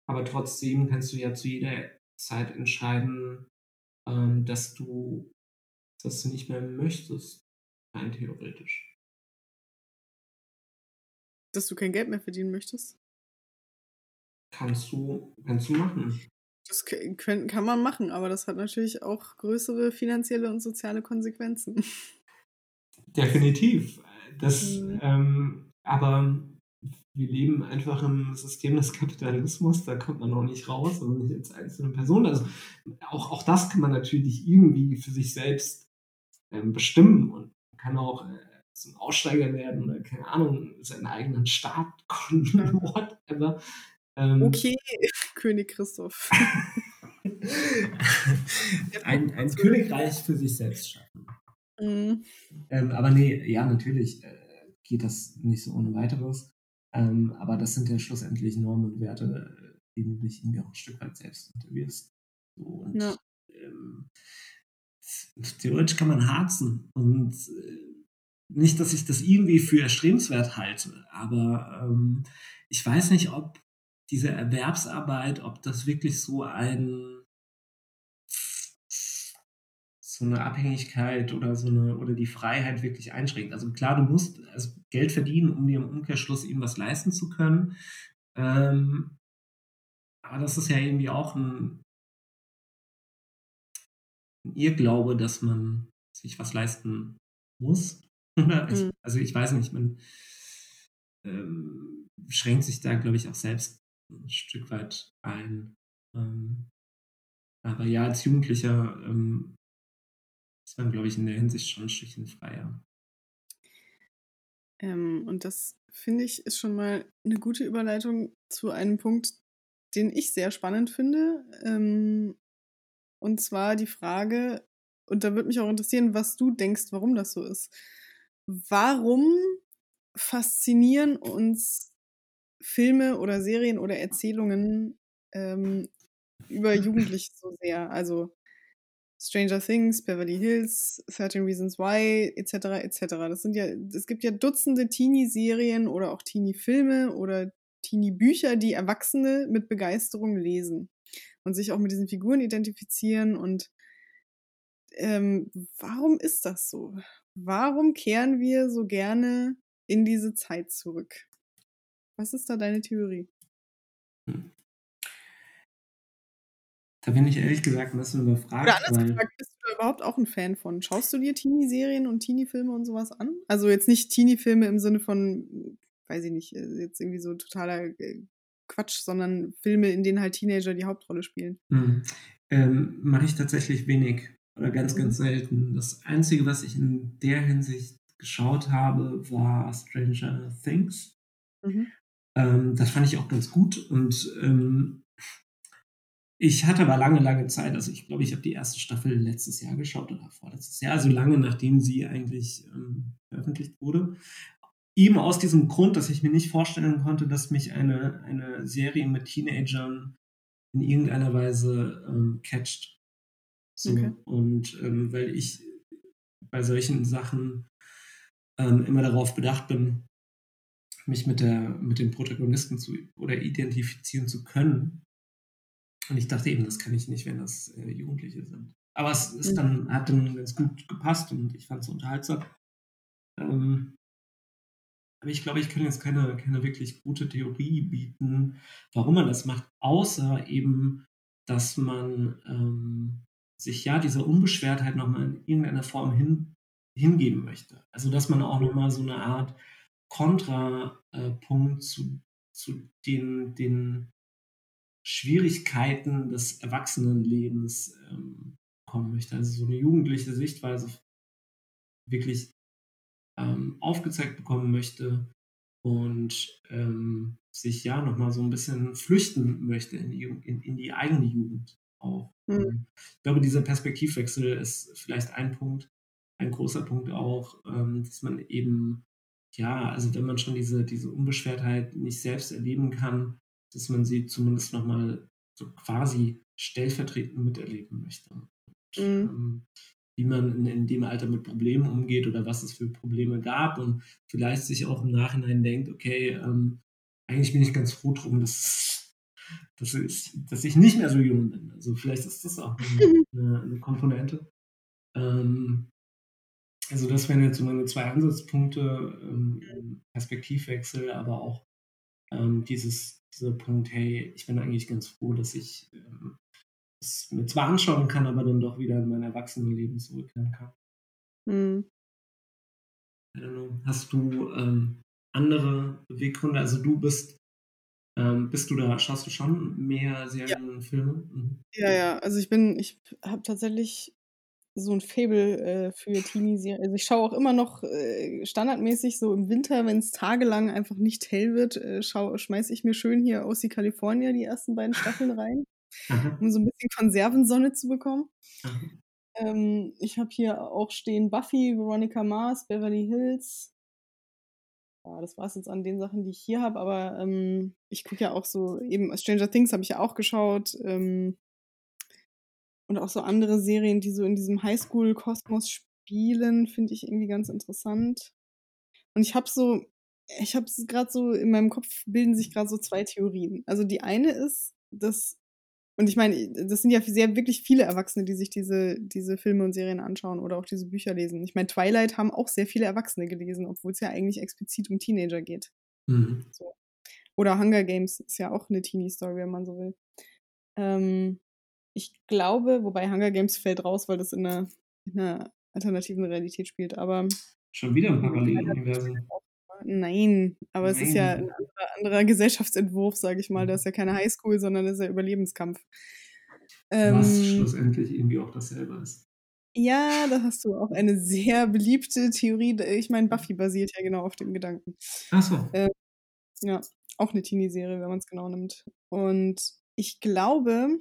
Aber trotzdem kannst du ja zu jeder Zeit entscheiden, ähm, dass du das nicht mehr möchtest, rein theoretisch. Dass du kein Geld mehr verdienen möchtest. Kannst du, kannst du machen. Das können, kann man machen, aber das hat natürlich auch größere finanzielle und soziale Konsequenzen. Definitiv. Das, Mhm. ähm, aber wir leben einfach im System des Kapitalismus, da kommt man auch nicht raus, also nicht als einzelne Person. Also auch, auch das kann man natürlich irgendwie für sich selbst ähm, bestimmen und kann auch äh, zum Aussteiger werden oder keine Ahnung, seinen eigenen Staat gründen, whatever. Ähm, Okay, König Christoph. ein, ein Königreich für sich selbst schaffen. Mhm. Ähm, aber nee, ja, natürlich äh, geht das nicht so ohne weiteres. Ähm, aber das sind ja schlussendlich Normen und Werte, denen du dich irgendwie auch ein Stück weit selbst unterwirfst. So, und Ja. ähm, theoretisch kann man harzen. Und äh, nicht, dass ich das irgendwie für erstrebenswert halte, aber ähm, ich weiß nicht, ob diese Erwerbsarbeit, ob das wirklich so ein so eine Abhängigkeit oder so eine oder die Freiheit wirklich einschränkt. Also klar, du musst also Geld verdienen, um dir im Umkehrschluss eben was leisten zu können. Ähm, aber das ist ja irgendwie auch ein, ein Irrglaube, dass man sich was leisten muss. Mhm. also ich weiß nicht, man ähm, schränkt sich da, glaube ich, auch selbst ein Stück weit ein. Ähm, aber ja, als Jugendlicher ähm, ist man, glaube ich, in der Hinsicht schon ein Stückchen freier. Ähm, und das finde ich ist schon mal eine gute Überleitung zu einem Punkt, den ich sehr spannend finde. Ähm, und zwar die Frage, und da würde mich auch interessieren, was du denkst, warum das so ist. Warum faszinieren uns Filme oder Serien oder Erzählungen ähm, über Jugendliche so sehr? Also Stranger Things, Beverly Hills, 13 Reasons Why, etc., etc. Das sind ja, es gibt ja Dutzende Teenie-Serien oder auch Teenie-Filme oder Teenie-Bücher, die Erwachsene mit Begeisterung lesen und sich auch mit diesen Figuren identifizieren. Und ähm, warum ist das so? Warum kehren wir so gerne in diese Zeit zurück? Was ist da deine Theorie? Da bin ich ehrlich gesagt ein bisschen überfragt. Oder anders weil, gefragt, bist du da überhaupt auch ein Fan von? Schaust du dir Teenie-Serien und Teenie-Filme und sowas an? Also jetzt nicht Teenie-Filme im Sinne von, weiß ich nicht, äh, jetzt irgendwie so totaler äh, Quatsch, sondern Filme, in denen halt Teenager die Hauptrolle spielen. Hm. Ähm, Mache ich tatsächlich wenig oder ganz, Mhm. ganz selten. Das Einzige, was ich in der Hinsicht geschaut habe, war Stranger Things. Mhm. Ähm, das fand ich auch ganz gut und ähm, ich hatte aber lange, lange Zeit, also ich glaube, ich habe die erste Staffel letztes Jahr geschaut oder vorletztes Jahr, also lange nachdem sie eigentlich ähm, veröffentlicht wurde. Eben aus diesem Grund, dass ich mir nicht vorstellen konnte, dass mich eine, eine Serie mit Teenagern in irgendeiner Weise ähm, catcht. So, okay. Und ähm, weil ich bei solchen Sachen ähm, immer darauf bedacht bin, mich mit, der, mit dem Protagonisten zu oder identifizieren zu können. Und ich dachte eben, das kann ich nicht, wenn das äh, Jugendliche sind. Aber es ist mhm. dann, hat dann ganz gut gepasst und ich fand es unterhaltsam. Ähm, aber ich glaube, ich kann jetzt keine, keine wirklich gute Theorie bieten, warum man das macht, außer eben, dass man ähm, sich ja dieser Unbeschwertheit nochmal in irgendeiner Form hin, hingeben möchte. Also, dass man auch nochmal so eine Art Kontrapunkt zu, zu den, den Schwierigkeiten des Erwachsenenlebens ähm, kommen möchte. Also so eine jugendliche Sichtweise wirklich ähm, aufgezeigt bekommen möchte und ähm, sich ja nochmal so ein bisschen flüchten möchte in die, in, in die eigene Jugend auch. Mhm. Ich glaube, dieser Perspektivwechsel ist vielleicht ein Punkt, ein großer Punkt auch, ähm, dass man eben, ja, also wenn man schon diese, diese Unbeschwertheit nicht selbst erleben kann, dass man sie zumindest nochmal so quasi stellvertretend miterleben möchte. Und, mhm. ähm, wie man in, in, dem Alter mit Problemen umgeht oder was es für Probleme gab und vielleicht sich auch im Nachhinein denkt, okay, ähm, eigentlich bin ich ganz froh drum, dass, dass, ich, dass ich nicht mehr so jung bin. Also vielleicht ist das auch eine, eine, eine Komponente. Ähm, also das wären jetzt so meine zwei Ansatzpunkte, ähm, Perspektivwechsel, aber auch ähm, dieses, dieser Punkt, hey, ich bin eigentlich ganz froh, dass ich ähm, es mir zwar anschauen kann, aber dann doch wieder in mein Erwachsenenleben zurückkehren kann. Mhm. Hast du ähm, andere Beweggründe? Also du bist, ähm, bist du da, schaust du schon mehr Serien und Filme? Mhm. Ja, ja, also ich bin, ich habe tatsächlich so ein Fable äh, für Teenie-Serien. Also ich schaue auch immer noch äh, standardmäßig so im Winter, wenn es tagelang einfach nicht hell wird, äh, schmeiße ich mir schön hier aus die California die ersten beiden Staffeln rein, Aha. um so ein bisschen Konservensonne zu bekommen. Ähm, ich habe hier auch stehen Buffy, Veronica Mars, Beverly Hills. Ja, das war es jetzt an den Sachen, die ich hier habe, aber ähm, ich gucke ja auch so, eben Stranger Things habe ich ja auch geschaut. Ähm, und auch so andere Serien, die so in diesem Highschool-Kosmos spielen, finde ich irgendwie ganz interessant. Und ich habe so, ich habe es gerade so, in meinem Kopf bilden sich gerade so zwei Theorien. Also die eine ist, dass, und ich meine, das sind ja sehr wirklich viele Erwachsene, die sich diese, diese Filme und Serien anschauen oder auch diese Bücher lesen. Ich meine, Twilight haben auch sehr viele Erwachsene gelesen, obwohl es ja eigentlich explizit um Teenager geht. Mhm. So. Oder Hunger Games ist ja auch eine Teenie-Story, wenn man so will. Ähm, ich glaube, wobei Hunger Games fällt raus, weil das in einer, in einer alternativen Realität spielt, aber. Schon wieder ein Paralleluniversum. Nein, aber Nein. es ist ja ein anderer, anderer Gesellschaftsentwurf, sage ich mal. Da ist ja keine Highschool, sondern das ist ja Überlebenskampf. Was ähm, schlussendlich irgendwie auch dasselbe ist. Ja, da hast du auch eine sehr beliebte Theorie. Ich meine, Buffy basiert ja genau auf dem Gedanken. Ach so. Ähm, ja, auch eine Teenie-Serie, wenn man es genau nimmt. Und ich glaube,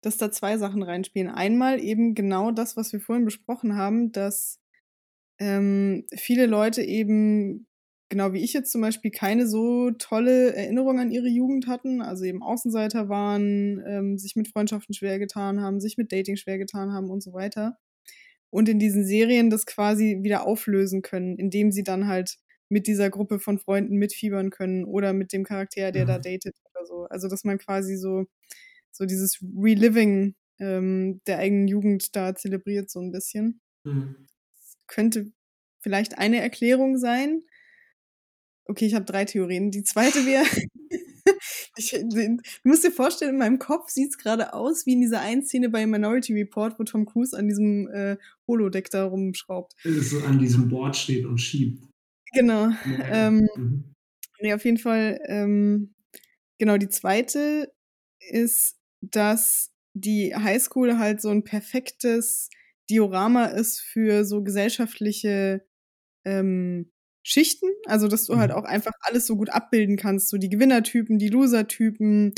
dass da zwei Sachen reinspielen. Einmal eben genau das, was wir vorhin besprochen haben, dass ähm, viele Leute eben, genau wie ich jetzt zum Beispiel, keine so tolle Erinnerung an ihre Jugend hatten, also eben Außenseiter waren, ähm, sich mit Freundschaften schwer getan haben, sich mit Dating schwer getan haben und so weiter. Und in diesen Serien das quasi wieder auflösen können, indem sie dann halt mit dieser Gruppe von Freunden mitfiebern können oder mit dem Charakter, der mhm. da datet oder so. Also dass man quasi so so dieses Reliving ähm, der eigenen Jugend da zelebriert so ein bisschen. Mhm. könnte vielleicht eine Erklärung sein. Okay, ich habe drei Theorien. Die zweite wäre, du musst dir vorstellen, in meinem Kopf sieht es gerade aus wie in dieser einen Szene bei Minority Report, wo Tom Cruise an diesem äh, Holodeck da rumschraubt. So an diesem Board steht und schiebt. Genau. Ja. Ähm, mhm. Nee, auf jeden Fall. Ähm, genau, die zweite ist, dass die Highschool halt so ein perfektes Diorama ist für so gesellschaftliche ähm, Schichten. Also, dass du halt mhm. auch einfach alles so gut abbilden kannst. So die Gewinnertypen, die Losertypen,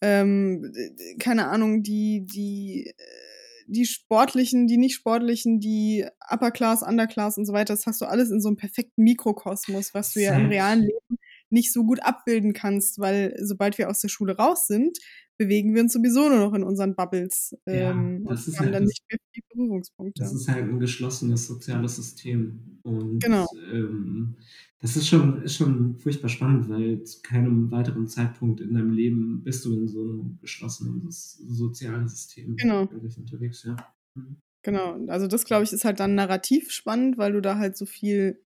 ähm, keine Ahnung, die, die, äh, die Sportlichen, die nicht Sportlichen, die Upper Class, Underclass und so weiter, das hast du alles in so einem perfekten Mikrokosmos, was du ja im realen Leben nicht so gut abbilden kannst, weil sobald wir aus der Schule raus sind, bewegen wir uns sowieso nur noch in unseren Bubbles ja, ähm, das und haben halt dann das, nicht mehr viele Berührungspunkte. Das ist halt ein geschlossenes soziales System. Und genau. ähm, das ist schon, ist schon furchtbar spannend, weil zu keinem weiteren Zeitpunkt in deinem Leben bist du in so einem geschlossenen sozialen System genau. unterwegs, ja. Mhm. Genau, also das glaube ich ist halt dann narrativ spannend, weil du da halt so viel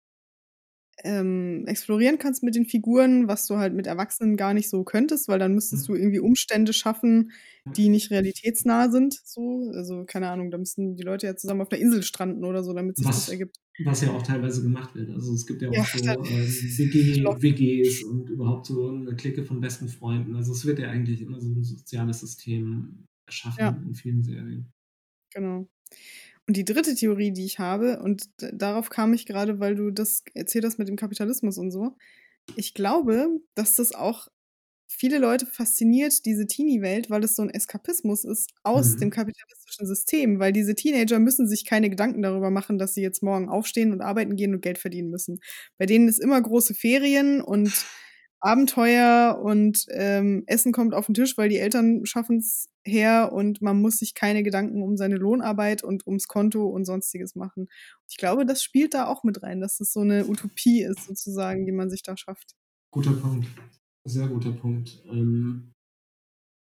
ähm, explorieren kannst mit den Figuren, was du halt mit Erwachsenen gar nicht so könntest, weil dann müsstest du irgendwie Umstände schaffen, die nicht realitätsnah sind. So, also keine Ahnung, da müssten die Leute ja zusammen auf einer Insel stranden oder so, damit sich was, das ergibt. Was ja auch teilweise gemacht wird. Also es gibt ja auch ja, so ähm, WG, WGs und überhaupt so eine Clique von besten Freunden. Also es wird ja eigentlich immer so ein soziales System erschaffen ja. in vielen Serien. Genau. Und die dritte Theorie, die ich habe, und darauf kam ich gerade, weil du das erzählt hast mit dem Kapitalismus und so. Ich glaube, dass das auch viele Leute fasziniert, diese Teenie-Welt, weil es so ein Eskapismus ist aus mhm. dem kapitalistischen System, weil diese Teenager müssen sich keine Gedanken darüber machen, dass sie jetzt morgen aufstehen und arbeiten gehen und Geld verdienen müssen. Bei denen ist immer große Ferien und Abenteuer und ähm, Essen kommt auf den Tisch, weil die Eltern schaffen es her und man muss sich keine Gedanken um seine Lohnarbeit und ums Konto und sonstiges machen. Ich glaube, das spielt da auch mit rein, dass es so eine Utopie ist, sozusagen, die man sich da schafft. Guter Punkt. Sehr guter Punkt. Ähm,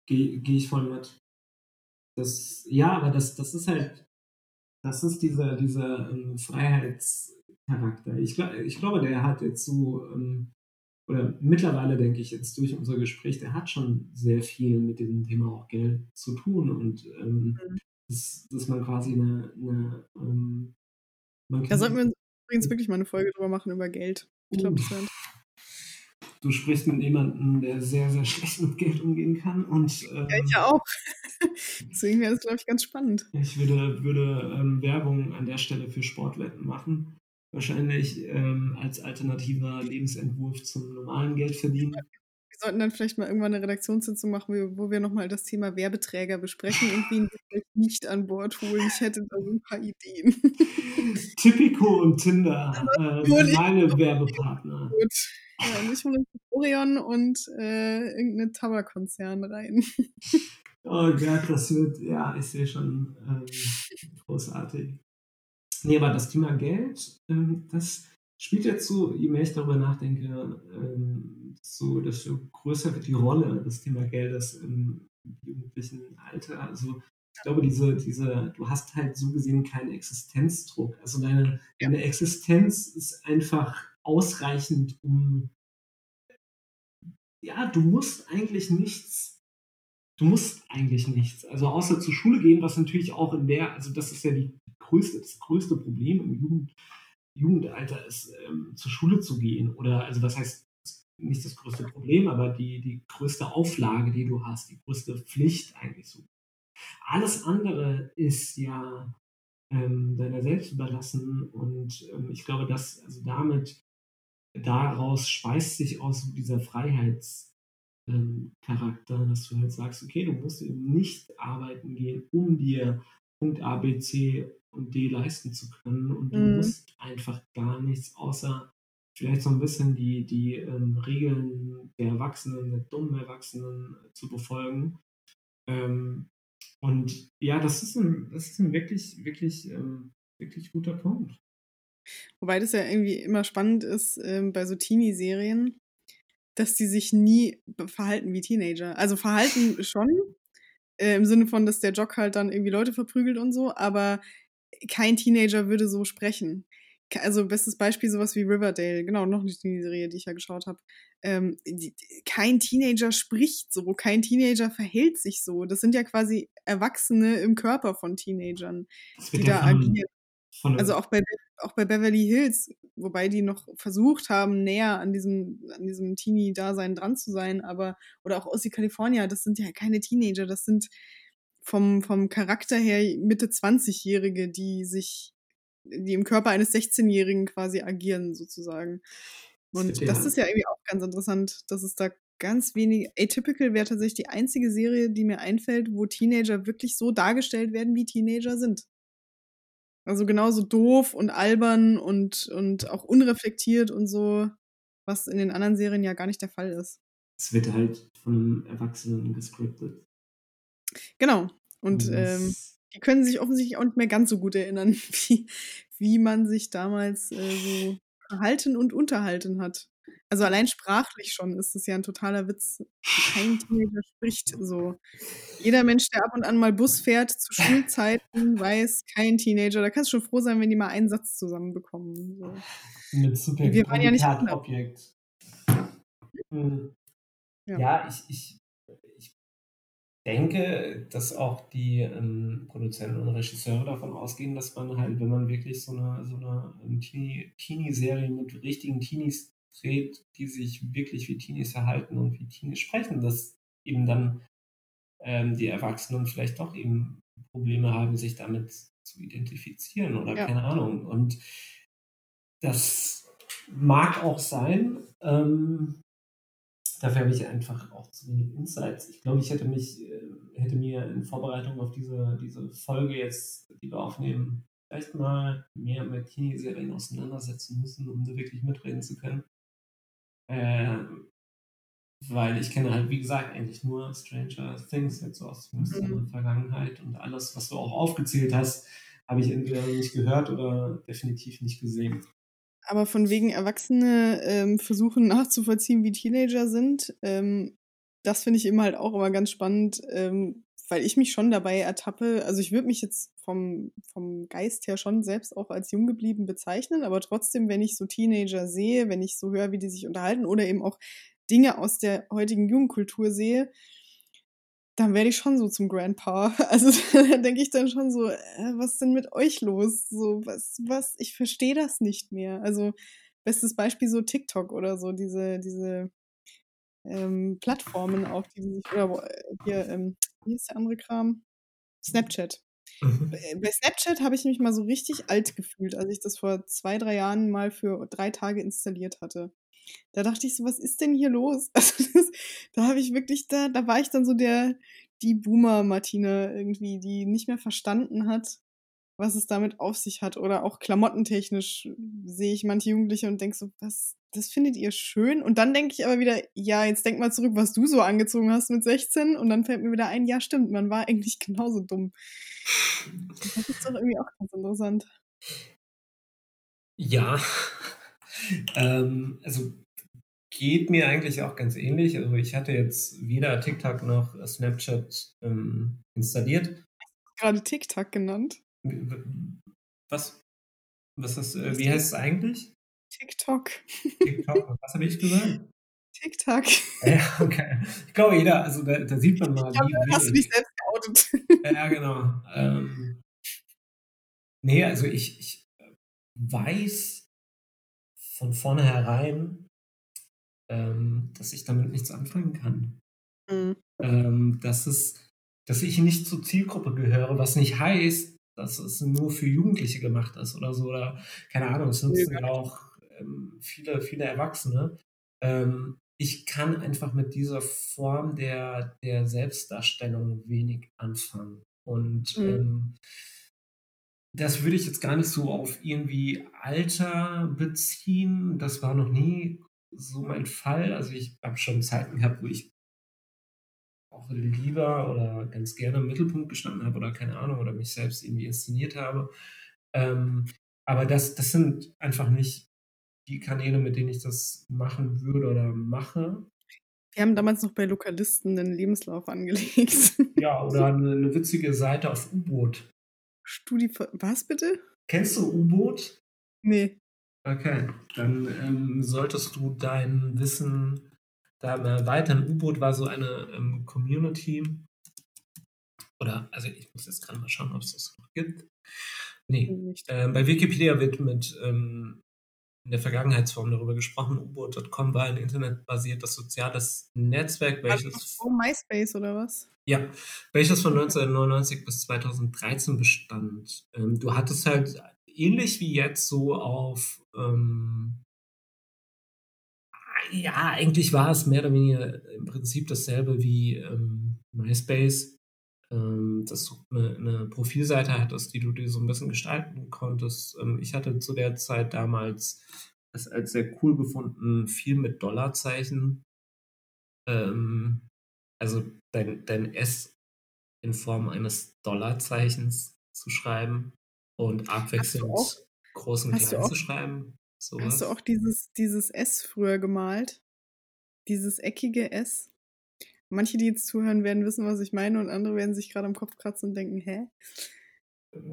Gehe geh ich voll mit. Das, ja, aber das, das ist halt, das ist dieser, dieser ähm, Freiheitscharakter. Ich, ich glaube, der hat jetzt so ähm, oder mittlerweile denke ich jetzt durch unser Gespräch, der hat schon sehr viel mit diesem Thema auch Geld zu tun und ähm, mhm. dass, dass, man quasi eine, eine ähm, da sollten wir übrigens wirklich mal eine Folge drüber machen über Geld. Ich glaube, das wäre Du sprichst mit jemandem, der sehr, sehr schlecht mit Geld umgehen kann. Und, ähm, ja, ich ja auch. Deswegen wäre das, glaube ich, ganz spannend. Ich würde, würde ähm, Werbung an der Stelle für Sportwetten machen wahrscheinlich ähm, als alternativer Lebensentwurf zum normalen Geldverdienen. Wir sollten dann vielleicht mal irgendwann eine Redaktionssitzung machen, wo wir nochmal das Thema Werbeträger besprechen und wen wir vielleicht nicht an Bord holen. Ich hätte da so ein paar Ideen. Tipico und Tinder, äh, meine Werbepartner. Gut. Ja, und ich hole Orion und äh, irgendeinen Tabakkonzern rein. Oh Gott, das wird, ja, ich sehe schon ähm, großartig. Nee, aber das Thema Geld, ähm, das spielt jetzt so, je mehr ich darüber nachdenke, ähm, so, desto größer wird die Rolle des Thema Geldes im jugendlichen Alter. Also ich glaube, diese, diese, du hast halt so gesehen keinen Existenzdruck. Also deine, ja. deine Existenz ist einfach ausreichend, um ja, du musst eigentlich nichts du musst eigentlich nichts. Also außer zur Schule gehen, was natürlich auch in der, also das ist ja die größte, das größte Problem im Jugend, Jugendalter ist, ähm, zur Schule zu gehen. Oder also was heißt nicht das größte Problem, aber die, die größte Auflage, die du hast, die größte Pflicht eigentlich so. Alles andere ist ja ähm, deiner selbst überlassen und ähm, ich glaube, dass also damit daraus speist sich aus dieser Freiheits ähm, Charakter, dass du halt sagst, okay, du musst eben nicht arbeiten gehen, um dir Punkt A, B, C und D leisten zu können und du mhm. musst einfach gar nichts außer vielleicht so ein bisschen die, die ähm, Regeln der Erwachsenen, der dummen Erwachsenen zu befolgen. Ähm, und ja, das ist ein, das ist ein wirklich, wirklich, ähm, wirklich guter Punkt. Wobei das ja irgendwie immer spannend ist ähm, bei so Teenie-Serien, dass die sich nie verhalten wie Teenager. Also verhalten schon, äh, im Sinne von, dass der Jock halt dann irgendwie Leute verprügelt und so, aber kein Teenager würde so sprechen. Also bestes Beispiel sowas wie Riverdale, genau, noch nicht die Serie, die ich ja geschaut habe. Ähm, kein Teenager spricht so, kein Teenager verhält sich so. Das sind ja quasi Erwachsene im Körper von Teenagern, die da agieren. Also auch bei, auch bei Beverly Hills, wobei die noch versucht haben, näher an diesem, an diesem Teenie-Dasein dran zu sein, aber, oder auch Ossi California, das sind ja keine Teenager, das sind vom, vom Charakter her Mitte 20-Jährige, die sich, die im Körper eines 16-Jährigen quasi agieren, sozusagen. Und das ist ja irgendwie auch ganz interessant, dass es da ganz wenige. Atypical wäre tatsächlich die einzige Serie, die mir einfällt, wo Teenager wirklich so dargestellt werden, wie Teenager sind. Also genauso doof und albern und, und auch unreflektiert und so, was in den anderen Serien ja gar nicht der Fall ist. Es wird halt von einem Erwachsenen gescriptet. Genau. Und ähm, die können sich offensichtlich auch nicht mehr ganz so gut erinnern, wie, wie man sich damals äh, so verhalten und unterhalten hat. Also allein sprachlich schon ist es ja ein totaler Witz. Kein Teenager spricht so. Jeder Mensch, der ab und an mal Bus fährt zu Schulzeiten, weiß, kein Teenager. Da kannst du schon froh sein, wenn die mal einen Satz zusammenbekommen. So. Mit super Wir waren ja nicht Objekt. Hm. Ja, ja ich, ich, ich denke, dass auch die ähm, Produzenten und Regisseure davon ausgehen, dass man halt, wenn man wirklich so eine, so eine ähm, Teenie-Serie mit richtigen Teenies dreht, die sich wirklich wie Teenies verhalten und wie Teenies sprechen, dass eben dann ähm, die Erwachsenen vielleicht doch eben Probleme haben, sich damit zu identifizieren oder ja. keine Ahnung. Und das mag auch sein. Ähm, dafür habe ich einfach auch zu wenig Insights. Ich glaube, ich hätte mich, äh, hätte mir in Vorbereitung auf diese, diese Folge jetzt, die wir aufnehmen, vielleicht mal mehr mit Teenie-Serien auseinandersetzen müssen, um da wirklich mitreden zu können. Äh, weil ich kenne halt, wie gesagt, eigentlich nur Stranger Things jetzt so aus mhm. der Vergangenheit und alles, was du auch aufgezählt hast, habe ich entweder nicht gehört oder definitiv nicht gesehen. Aber von wegen Erwachsene ähm, versuchen nachzuvollziehen, wie Teenager sind, ähm, das finde ich immer halt auch immer ganz spannend, ähm, weil ich mich schon dabei ertappe. Also ich würde mich jetzt vom, vom Geist her schon selbst auch als jung geblieben bezeichnen, aber trotzdem, wenn ich so Teenager sehe, wenn ich so höre, wie die sich unterhalten oder eben auch Dinge aus der heutigen Jugendkultur sehe, dann werde ich schon so zum Grandpa. Also da denke ich dann schon so, äh, was ist denn mit euch los? So, was, was, ich verstehe das nicht mehr. Also, bestes Beispiel so TikTok oder so, diese, diese ähm, Plattformen auch, die sich, oder äh, hier, ähm, wie ist der andere Kram? Snapchat. Mhm. Bei Snapchat habe ich mich mal so richtig alt gefühlt, als ich das vor zwei, drei Jahren mal für drei Tage installiert hatte. Da dachte ich so, was ist denn hier los? Also das, da habe ich wirklich, da, da war ich dann so der, die Boomer-Martina irgendwie, die nicht mehr verstanden hat, was es damit auf sich hat. Oder auch klamottentechnisch sehe ich manche Jugendliche und denke so, was, das findet ihr schön? Und dann denke ich aber wieder, ja, jetzt denk mal zurück, was du so angezogen hast mit 16. Und dann fällt mir wieder ein, ja, stimmt, man war eigentlich genauso dumm. Das ist doch irgendwie auch ganz interessant. Ja, ähm, also geht mir eigentlich auch ganz ähnlich. Also ich hatte jetzt weder TikTok noch Snapchat ähm, installiert. Gerade TikTok genannt. Was? Was ist, äh, wie heißt es eigentlich? TikTok. TikTok, was habe ich gesagt? TikTok. Ja, okay. Ich glaube, jeder, also da, da sieht man mal. Ich glaube, hast du dich selbst geoutet. Ja, genau. Ähm, nee, also ich, ich weiß, von vornherein, ähm, dass ich damit nichts anfangen kann. Mhm. Ähm, dass, es, dass ich nicht zur Zielgruppe gehöre, was nicht heißt, dass es nur für Jugendliche gemacht ist oder so. Oder keine Ahnung, es nutzen ja auch ähm, viele, viele Erwachsene. Ähm, ich kann einfach mit dieser Form der, der Selbstdarstellung wenig anfangen. Und mhm. ähm, das würde ich jetzt gar nicht so auf irgendwie Alter beziehen. Das war noch nie so mein Fall. Also ich habe schon Zeiten gehabt, wo ich auch lieber oder ganz gerne im Mittelpunkt gestanden habe oder keine Ahnung oder mich selbst irgendwie inszeniert habe. Ähm, aber das, das sind einfach nicht die Kanäle, mit denen ich das machen würde oder mache. Wir haben damals noch bei Lokalisten einen Lebenslauf angelegt. Ja, oder eine, eine witzige Seite auf U-Boot. Studi was bitte? Kennst du U-Boot? Nee. Okay, dann ähm, solltest du dein Wissen da mal erweitern. U-Boot war so eine ähm, Community. Oder, also ich muss jetzt gerade mal schauen, ob es das noch gibt. Nee. Äh, bei Wikipedia wird mit ähm, in der Vergangenheitsform darüber gesprochen. U-Boot.com war ein internetbasiertes soziales Netzwerk, welches. Oh, MySpace oder was? Ja, welches von 1999 bis 2013 bestand. Ähm, du hattest halt ähnlich wie jetzt so auf ähm, ja, eigentlich war es mehr oder weniger im Prinzip dasselbe wie ähm, MySpace, dass du eine, eine, Profilseite hattest, die du dir so ein bisschen gestalten konntest. Ähm, ich hatte zu der Zeit damals es als sehr cool gefunden, viel mit Dollarzeichen. Ähm, also dein, dein S in Form eines Dollarzeichens zu schreiben und abwechselnd groß und klein zu schreiben. Sowas. Hast du auch dieses, dieses S früher gemalt? Dieses eckige S? Manche, die jetzt zuhören, werden wissen, was ich meine, und andere werden sich gerade am Kopf kratzen und denken, hä?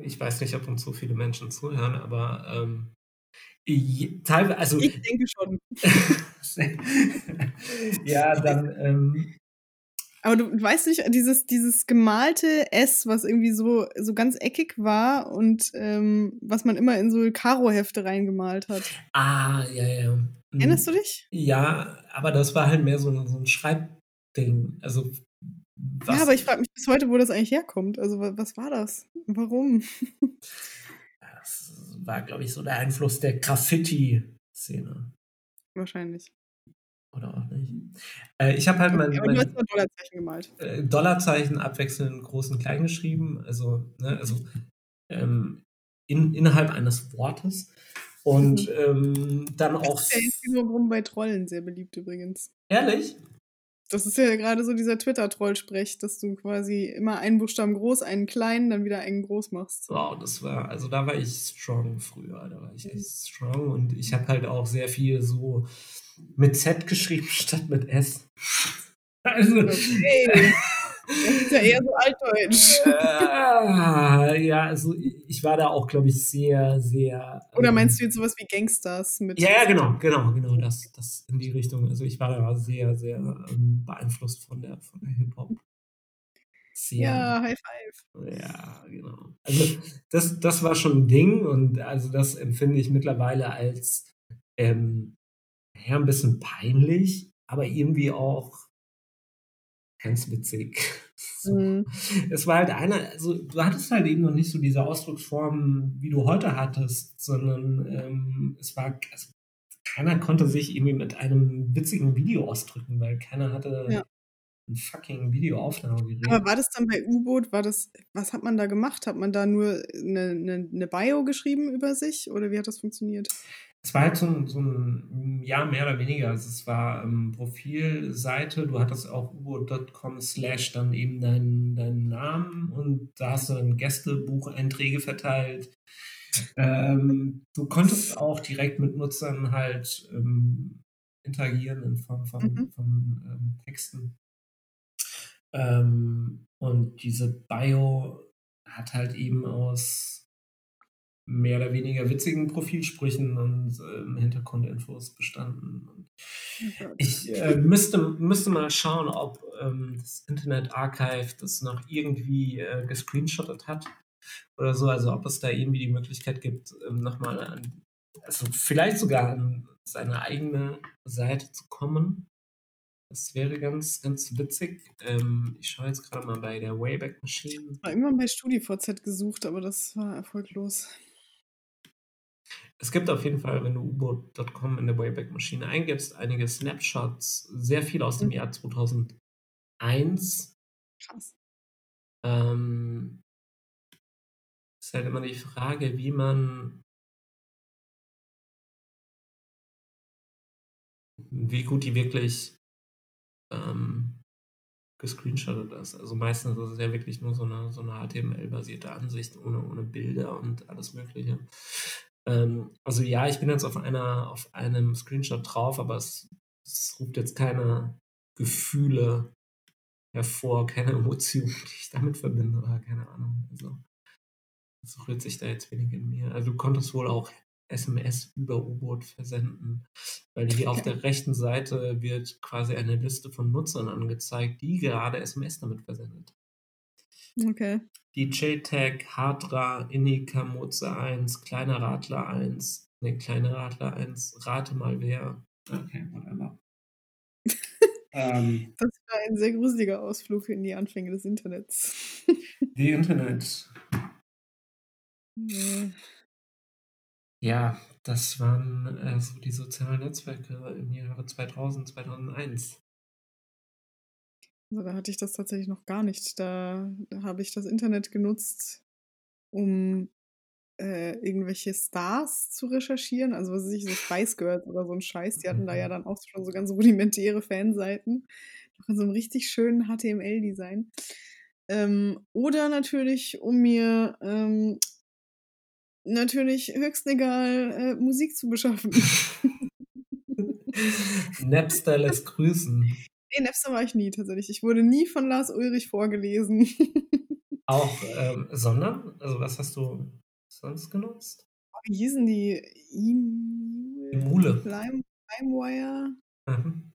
Ich weiß nicht, ob uns so viele Menschen zuhören, aber ähm, teilweise, also. Ich denke schon. ja, dann ähm, aber du weißt nicht, dieses, dieses gemalte S, was irgendwie so, so ganz eckig war und ähm, was man immer in so Karo-Hefte reingemalt hat. Ah, ja, ja. Erinnerst du dich? Ja, aber das war halt mehr so, so ein Schreibding. Also, was ja, aber ich frage mich bis heute, wo das eigentlich herkommt. Also, was war das? Warum? Das war, glaube ich, so der Einfluss der Graffiti-Szene. Wahrscheinlich. Oder auch nicht. Äh, ich habe halt mein, mein mal Dollarzeichen gemalt. Äh, Dollarzeichen abwechselnd groß und klein geschrieben, also, ne, also ähm, in, innerhalb eines Wortes. Und mhm. ähm, dann auch. Das ist ja wiederum bei Trollen sehr beliebt übrigens. Ehrlich? Das ist ja gerade so dieser Twitter-Troll-Sprech, dass du quasi immer einen Buchstaben groß, einen kleinen, dann wieder einen groß machst. Wow, das war, also da war ich strong früher, da war ich echt strong und ich habe halt auch sehr viel so mit Z geschrieben statt mit S. Also. Okay. Das ist ja eher so altdeutsch. Ja, ja, also ich war da auch, glaube ich, sehr, sehr. Oder meinst ähm, du jetzt sowas wie Gangsters mit? Ja, ja, genau, genau, genau, das, das in die Richtung. Also ich war da sehr, sehr ähm, beeinflusst von der, von der Hip-Hop. Ja, High Five. Ja, genau. Also das, das war schon ein Ding und also das empfinde ich mittlerweile als ähm, ja, ein bisschen peinlich, aber irgendwie auch ganz witzig. So. Mhm. Es war halt einer, also du hattest halt eben noch nicht so diese Ausdrucksform, wie du heute hattest, sondern ähm, es war, also keiner konnte sich irgendwie mit einem witzigen Video ausdrücken, weil keiner hatte ja. ein fucking Videoaufnahmegerät. Aber war das dann bei U-Boot, war das, was hat man da gemacht? Hat man da nur eine, eine, eine Bio geschrieben über sich oder wie hat das funktioniert? Es war halt so ein, so ein ja, mehr oder weniger. Also es war ähm, Profilseite, du hattest auch ubo.com slash dann eben deinen dein Namen und da hast du dann Gästebucheinträge verteilt. ähm, du konntest auch direkt mit Nutzern halt ähm, interagieren in Form von, mhm. von ähm, Texten. Ähm, und diese Bio hat halt eben aus mehr oder weniger witzigen Profilsprüchen und äh, Hintergrundinfos bestanden. Oh ich äh, müsste, müsste mal schauen, ob ähm, das Internet Archive das noch irgendwie äh, gescreenshottet hat oder so, also ob es da irgendwie die Möglichkeit gibt, ähm, nochmal an, also vielleicht sogar an seine eigene Seite zu kommen. Das wäre ganz, ganz witzig. Ähm, ich schaue jetzt gerade mal bei der Wayback Machine. Ich habe irgendwann bei StudiVZ gesucht, aber das war erfolglos. Es gibt auf jeden Fall, wenn du U-Boot.com in der Wayback-Maschine eingibst, einige Snapshots, sehr viel aus dem mhm. Jahr 2001. Krass. Ähm, ist halt immer die Frage, wie man, wie gut die wirklich ähm, gescreenshottet ist. Also meistens ist es ja wirklich nur so eine, so eine HTML-basierte Ansicht ohne, ohne Bilder und alles Mögliche. Ähm, also ja, ich bin jetzt auf einer, auf einem Screenshot drauf, aber es, es ruft jetzt keine Gefühle hervor, keine Emotionen, die ich damit verbinde, oder keine Ahnung. Also es rührt sich da jetzt wenig in mir. Also du konntest wohl auch SMS über U-Boot versenden, weil hier auf der rechten Seite wird quasi eine Liste von Nutzern angezeigt, die gerade SMS damit versendet. Okay. DJ-Tag, Hardra, Inika, Moze 1, Kleiner Radler 1, ne, Kleiner Radler 1, rate mal wer. Okay, whatever. ähm, das war ein sehr gruseliger Ausflug in die Anfänge des Internets. die Internet. Ja, das waren äh, so die sozialen Netzwerke im Jahre 2000, 2001. Also da hatte ich das tatsächlich noch gar nicht. Da, da habe ich das Internet genutzt, um äh, irgendwelche Stars zu recherchieren. Also was weiß ich, so Spice Girls oder so ein Scheiß. Die hatten da ja Mhm. dann auch schon so ganz rudimentäre Fanseiten. Noch in so einem richtig schönen HTML-Design. Ähm, oder natürlich, um mir ähm, natürlich höchst legal äh, Musik zu beschaffen. Napster lässt grüßen. Nee, Napster war ich nie tatsächlich. Ich wurde nie von Lars Ulrich vorgelesen. Auch, ähm, sondern? Also was hast du sonst genutzt? Wie hießen die? Emule. Lime, LimeWire Mhm.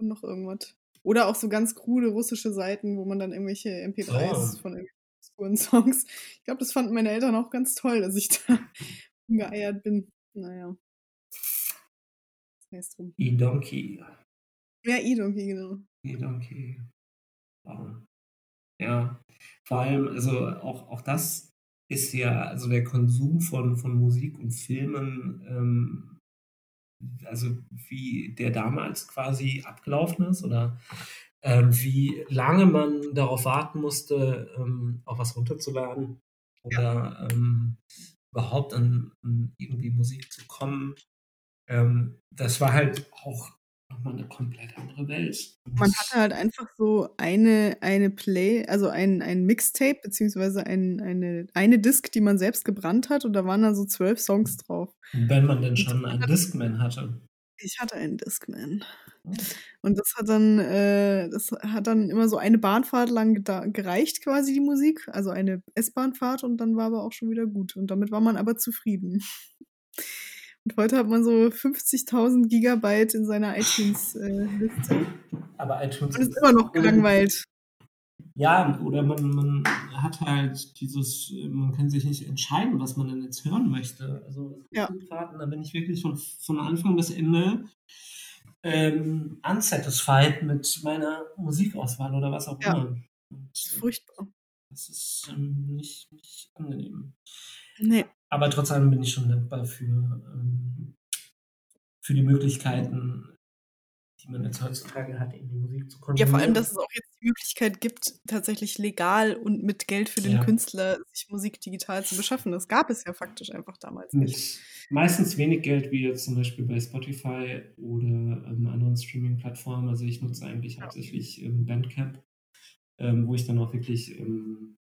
und noch irgendwas. Oder auch so ganz coole russische Seiten, wo man dann irgendwelche MP3s So. von irgendwelchen Songs. Ich glaube, das fanden meine Eltern auch ganz toll, dass ich da umgeeiert bin. Naja. Das heißt drum. E-Donkey. Ja, E-Donkey, genau. E-Donkey. Wow. Ja, vor allem, also auch, auch das ist ja, also der Konsum von, von Musik und Filmen, ähm, also wie der damals quasi abgelaufen ist oder ähm, wie lange man darauf warten musste, ähm, auch was runterzuladen oder ähm, überhaupt an, an irgendwie Musik zu kommen. Ähm, das war halt auch nochmal eine komplett andere Welt. Man hatte halt einfach so eine, eine Play, also ein, ein Mixtape, beziehungsweise ein, eine, eine Disc, die man selbst gebrannt hat und da waren dann so zwölf Songs drauf. Wenn man denn schon einen Discman hatte. Ich hatte einen Discman. Und das hat dann, äh, das hat dann immer so eine Bahnfahrt lang gereicht, quasi die Musik. Also eine S-Bahnfahrt und dann war aber auch schon wieder gut. Und damit war man aber zufrieden. Und heute hat man so 50.000 Gigabyte in seiner iTunes-Liste. Aber iTunes und ist immer noch gelangweilt. Ja, oder man, man hat halt dieses, man kann sich nicht entscheiden, was man denn jetzt hören möchte. Also Ja. Fahrten, da bin ich wirklich von, von Anfang bis Ende ähm, unsatisfied mit meiner Musikauswahl oder was auch Ja. immer. Und, Das ist äh, furchtbar. das ist ähm, nicht, nicht angenehm. Nee. Aber trotzdem bin ich schon dankbar für, ähm, für die Möglichkeiten, die man jetzt heutzutage hat, in die Musik zu Ja, konsumieren. vor allem, dass es auch jetzt die Möglichkeit gibt, tatsächlich legal und mit Geld für den Ja. Künstler sich Musik digital zu beschaffen. Das gab es ja faktisch einfach damals nicht. mit meistens wenig Geld, wie jetzt zum Beispiel bei Spotify oder ähm, anderen Streaming-Plattformen. Also ich nutze eigentlich Ja. hauptsächlich ähm, Bandcamp, ähm, wo ich dann auch wirklich ähm,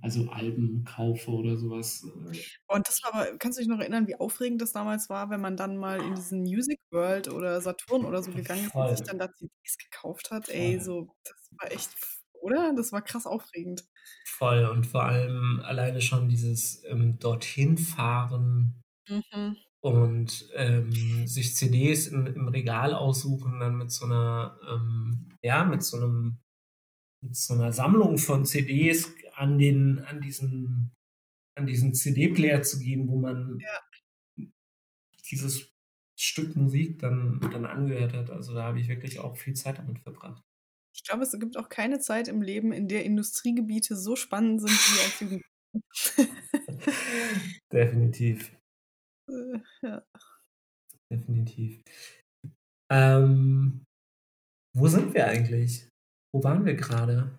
also Alben kaufe oder sowas. Und das war aber, kannst du dich noch erinnern, wie aufregend das damals war, wenn man dann mal in diesen Music World oder Saturn oder so gegangen ist und sich dann da CDs gekauft hat? Ey, Voll. so, das war echt, oder? Das war krass aufregend. voll und vor allem alleine schon dieses ähm, dorthin fahren Mhm. und ähm, sich CDs im, im Regal aussuchen, dann mit so einer, ähm, ja, mit so einem, mit so einer Sammlung von CDs an den, an diesen, an diesen CD-Player zu gehen, wo man dieses Stück Musik dann, dann angehört hat. Also da habe ich wirklich auch viel Zeit damit verbracht. Ich glaube, es gibt auch keine Zeit im Leben, in der Industriegebiete so spannend sind wie als Jugend. Definitiv, Äh, ja. definitiv. Ähm, wo sind wir eigentlich? Wo waren wir gerade?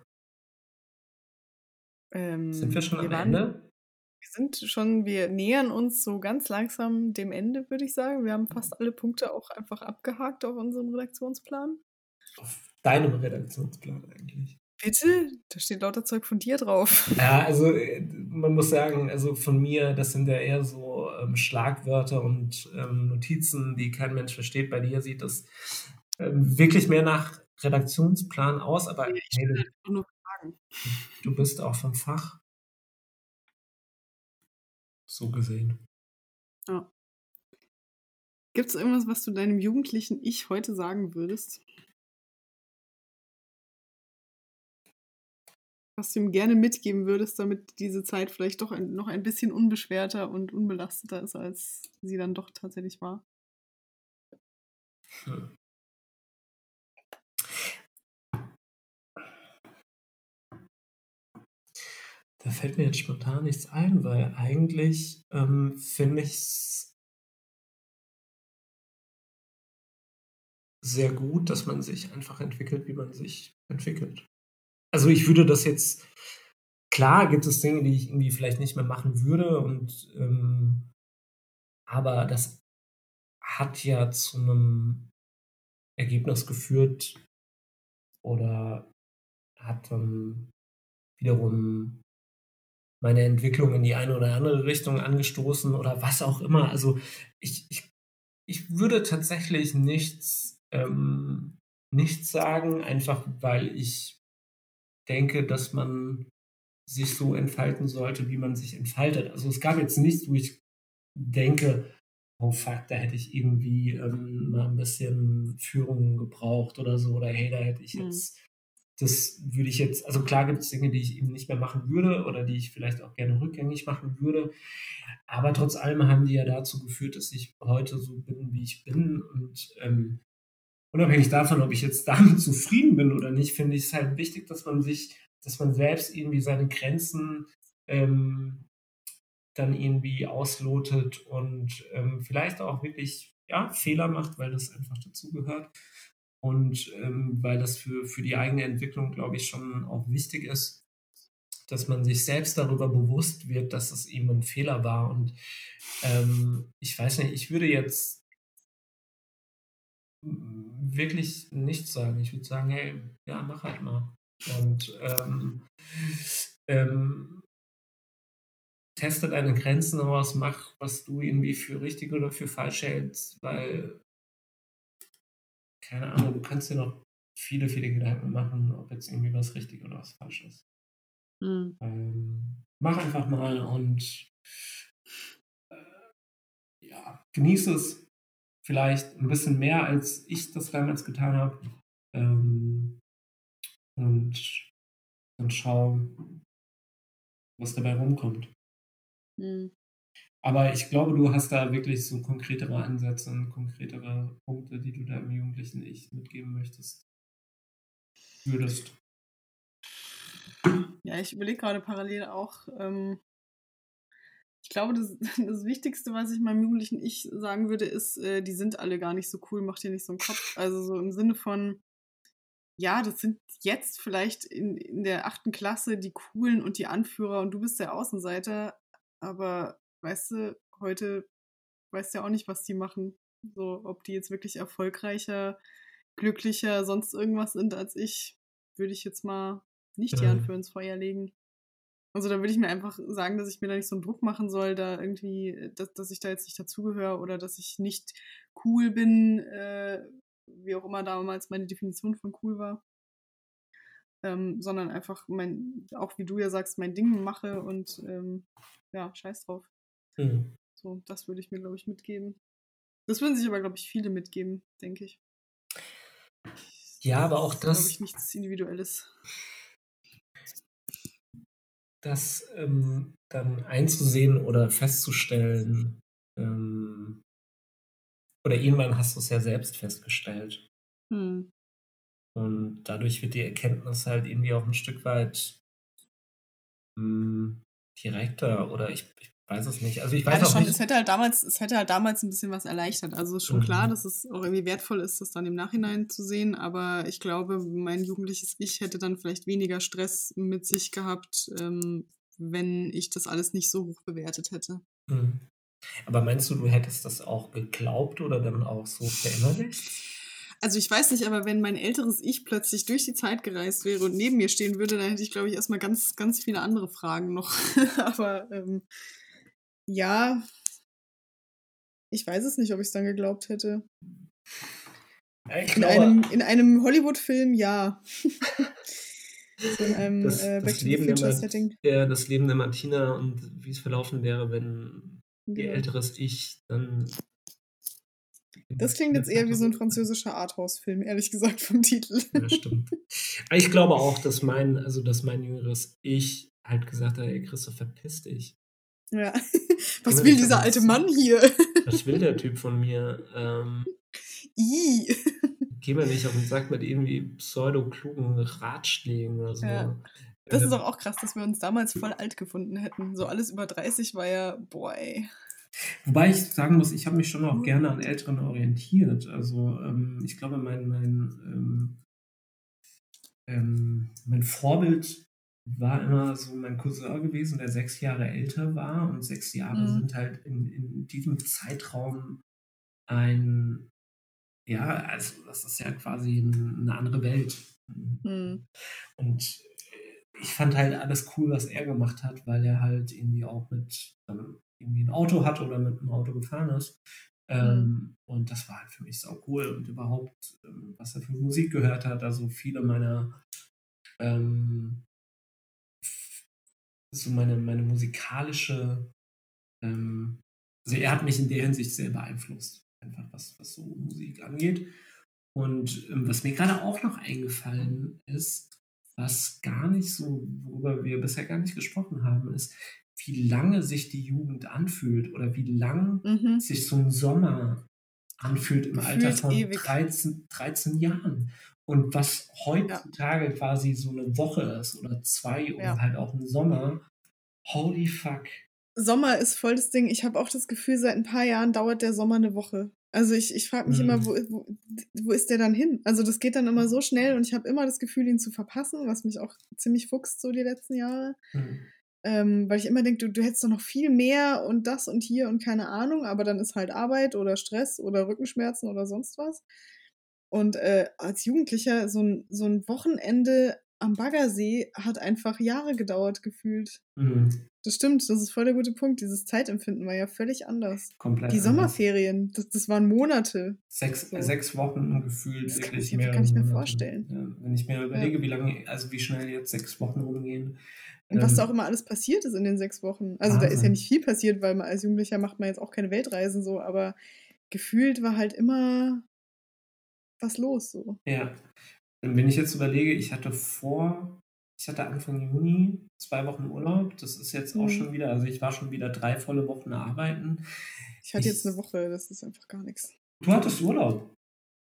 Sind wir Ähm, schon am waren, Ende? Wir sind schon, wir nähern uns so ganz langsam dem Ende, würde ich sagen. Wir haben fast alle Punkte auch einfach abgehakt auf unserem Redaktionsplan. Auf deinem Redaktionsplan eigentlich. Bitte? Da steht lauter Zeug von dir drauf. Ja, also äh, man muss sagen, also von mir, das sind ja eher so ähm, Schlagwörter und ähm, Notizen, die kein Mensch versteht. Bei dir sieht das ähm, wirklich mehr nach Redaktionsplan aus, aber ich hey, du, einfach nur Fragen. du bist auch vom Fach. So gesehen. Ja. Gibt es irgendwas, was du deinem jugendlichen Ich heute sagen würdest? Was du ihm gerne mitgeben würdest, damit diese Zeit vielleicht doch ein, noch ein bisschen unbeschwerter und unbelasteter ist, als sie dann doch tatsächlich war. Hm. Da fällt mir jetzt spontan nichts ein, weil eigentlich ähm, finde ich es sehr gut, dass man sich einfach entwickelt, wie man sich entwickelt. Also ich würde das jetzt, klar gibt es Dinge, die ich irgendwie vielleicht nicht mehr machen würde und ähm, aber das hat ja zu einem Ergebnis geführt oder hat dann wiederum meine Entwicklung in die eine oder andere Richtung angestoßen oder was auch immer. Also ich, ich, ich würde tatsächlich nichts, ähm, nichts sagen, einfach weil ich denke, dass man sich so entfalten sollte, wie man sich entfaltet. Also es gab jetzt nichts, wo ich denke, oh fuck, da hätte ich irgendwie ähm, mal ein bisschen Führung gebraucht oder so, oder hey, da hätte ich mhm. jetzt. Das würde ich jetzt, also klar gibt es Dinge, die ich eben nicht mehr machen würde oder die ich vielleicht auch gerne rückgängig machen würde, aber trotz allem haben die ja dazu geführt, dass ich heute so bin, wie ich bin und ähm, unabhängig davon, ob ich jetzt damit zufrieden bin oder nicht, finde ich es halt wichtig, dass man sich, dass man selbst irgendwie seine Grenzen ähm, dann irgendwie auslotet und ähm, vielleicht auch wirklich ja, Fehler macht, weil das einfach dazugehört. Und ähm, weil das für, für die eigene Entwicklung, glaube ich, schon auch wichtig ist, dass man sich selbst darüber bewusst wird, dass es eben ein Fehler war. Und ähm, ich weiß nicht, ich würde jetzt wirklich nichts sagen. Ich würde sagen, hey, ja, mach halt mal. Und ähm, ähm, teste deine Grenzen aus, mach, was du irgendwie für richtig oder für falsch hältst, weil, keine Ahnung, du kannst dir noch viele, viele Gedanken machen, ob jetzt irgendwie was richtig oder was falsch ist. Mhm. Ähm, mach einfach mal und äh, ja, genieße es vielleicht ein bisschen mehr, als ich das damals getan habe. Ähm, und dann schau, was dabei rumkommt. Mhm. Aber ich glaube, du hast da wirklich so konkretere Ansätze und konkretere Punkte, die du deinem jugendlichen Ich mitgeben möchtest. Würdest. Ja, ich überlege gerade parallel auch. Ähm, ich glaube, das, das, Wichtigste, was ich meinem jugendlichen Ich sagen würde, ist, äh, die sind alle gar nicht so cool, mach dir nicht so einen Kopf. Also so im Sinne von, ja, das sind jetzt vielleicht in, in der achten Klasse die Coolen und die Anführer und du bist der Außenseiter, aber weißt du, heute weißt du ja auch nicht, was die machen. So, ob die jetzt wirklich erfolgreicher, glücklicher, sonst irgendwas sind als ich, würde ich jetzt mal nicht die Hand für ins Feuer legen. Also da würde ich mir einfach sagen, dass ich mir da nicht so einen Druck machen soll, da irgendwie, dass, dass ich da jetzt nicht dazugehöre oder dass ich nicht cool bin, äh, wie auch immer damals meine Definition von cool war. Ähm, sondern einfach mein, auch wie du ja sagst, mein Ding mache und ähm, ja, scheiß drauf. Mhm. So, das würde ich mir, glaube ich, mitgeben. Das würden sich aber, glaube ich, viele mitgeben, denke ich. Ja, aber auch das. Glaube ich, nichts Individuelles. Das ähm, dann einzusehen oder festzustellen, ähm, oder irgendwann hast du es ja selbst festgestellt. Hm. Und dadurch wird die Erkenntnis halt irgendwie auch ein Stück weit mh, hm, direkter oder ich, ich weiß es nicht. Also ich weiß ja, auch schon, nicht. Es hätte halt damals, es hätte halt damals ein bisschen was erleichtert. Also ist schon mhm. klar, dass es auch irgendwie wertvoll ist, das dann im Nachhinein zu sehen. Aber ich glaube, mein jugendliches Ich hätte dann vielleicht weniger Stress mit sich gehabt, ähm, wenn ich das alles nicht so hoch bewertet hätte. Mhm. Aber meinst du, du hättest das auch geglaubt oder dann auch so verinnerlicht? Also ich weiß nicht, aber wenn mein älteres Ich plötzlich durch die Zeit gereist wäre und neben mir stehen würde, dann hätte ich, glaube ich, erstmal ganz, ganz viele andere Fragen noch. aber ähm, ja, ich weiß es nicht, ob ich es dann geglaubt hätte. in, einem, in einem Hollywood-Film ja. so in einem das, äh, Back das to the Future-Setting. Ja, das Leben der Martina und wie es verlaufen wäre, wenn ja. ihr älteres Ich dann das klingt jetzt eher wie so ein französischer Arthouse-Film, ehrlich gesagt, vom Titel. Ja, stimmt. ich glaube auch, dass mein, also dass mein jüngeres Ich halt gesagt hat, ey Christoph, verpiss dich. Ja. Was will dieser alte Mann hier? Was will der Typ von mir? Ähm, I. Geh mir nicht auf den Sack mit irgendwie pseudo-klugen Ratschlägen oder so. Ja. Das ist ähm. doch auch krass, dass wir uns damals voll alt gefunden hätten. So alles über 30 war ja, boah, ey. Wobei ich sagen muss, ich habe mich schon auch gerne an Älteren orientiert. Also ähm, ich glaube, mein, mein, ähm, ähm, mein Vorbild war immer so mein Cousin gewesen, der sechs Jahre älter war. Und sechs Jahre Mhm. sind halt in, in diesem Zeitraum ein, ja, also das ist ja quasi ein, eine andere Welt. Hm. Und ich fand halt alles cool, was er gemacht hat, weil er halt irgendwie auch mit ähm, irgendwie ein Auto hat oder mit einem Auto gefahren ist. Ähm, Und das war halt für mich sau cool. Und überhaupt, ähm, was er für Musik gehört hat, also viele meiner ähm, so meine, meine musikalische, ähm, also er hat mich in der Hinsicht sehr beeinflusst, einfach was, was so Musik angeht. Und ähm, was mir gerade auch noch eingefallen ist, was gar nicht so, worüber wir bisher gar nicht gesprochen haben, ist, wie lange sich die Jugend anfühlt oder wie lang Mhm. sich so ein Sommer anfühlt im Alter Gefühlt von ewig. 13, 13 Jahren. Und was heutzutage quasi so eine Woche ist oder zwei oder Ja. halt auch ein Sommer. Holy fuck. Sommer ist voll das Ding. Ich habe auch das Gefühl, seit ein paar Jahren dauert der Sommer eine Woche. Also ich, ich frage mich Mhm. immer, wo, wo, wo ist der dann hin? Also das geht dann immer so schnell und ich habe immer das Gefühl, ihn zu verpassen, was mich auch ziemlich fuchst so die letzten Jahre. Hm. Ähm, weil ich immer denke, du, du hättest doch noch viel mehr und das und hier und keine Ahnung, aber dann ist halt Arbeit oder Stress oder Rückenschmerzen oder sonst was. Und äh, als Jugendlicher, so ein, so ein Wochenende am Baggersee hat einfach Jahre gedauert gefühlt. Hm. Das stimmt, das ist voll der gute Punkt. Dieses Zeitempfinden war ja völlig anders. Komplett. Die. Sommerferien, das, das waren Monate. Sechs, So. sechs Wochen gefühlt Das kann ich mir gar nicht mehr vorstellen. Ja, wenn ich mir überlege, wie lange, also wie schnell jetzt sechs Wochen rumgehen. Und was ähm, da auch immer alles passiert ist in den sechs Wochen. Also da ist ja Wahnsinn. nicht viel passiert, weil man als Jugendlicher macht man jetzt auch keine Weltreisen so, aber gefühlt war halt immer was los so. Ja. Und wenn ich jetzt überlege, ich hatte vor, ich hatte Anfang Juni zwei Wochen Urlaub. Das ist jetzt auch Mhm. schon wieder, also ich war schon wieder drei volle Wochen arbeiten. Ich hatte Ich- jetzt eine Woche, das ist einfach gar nichts. Du hattest Urlaub.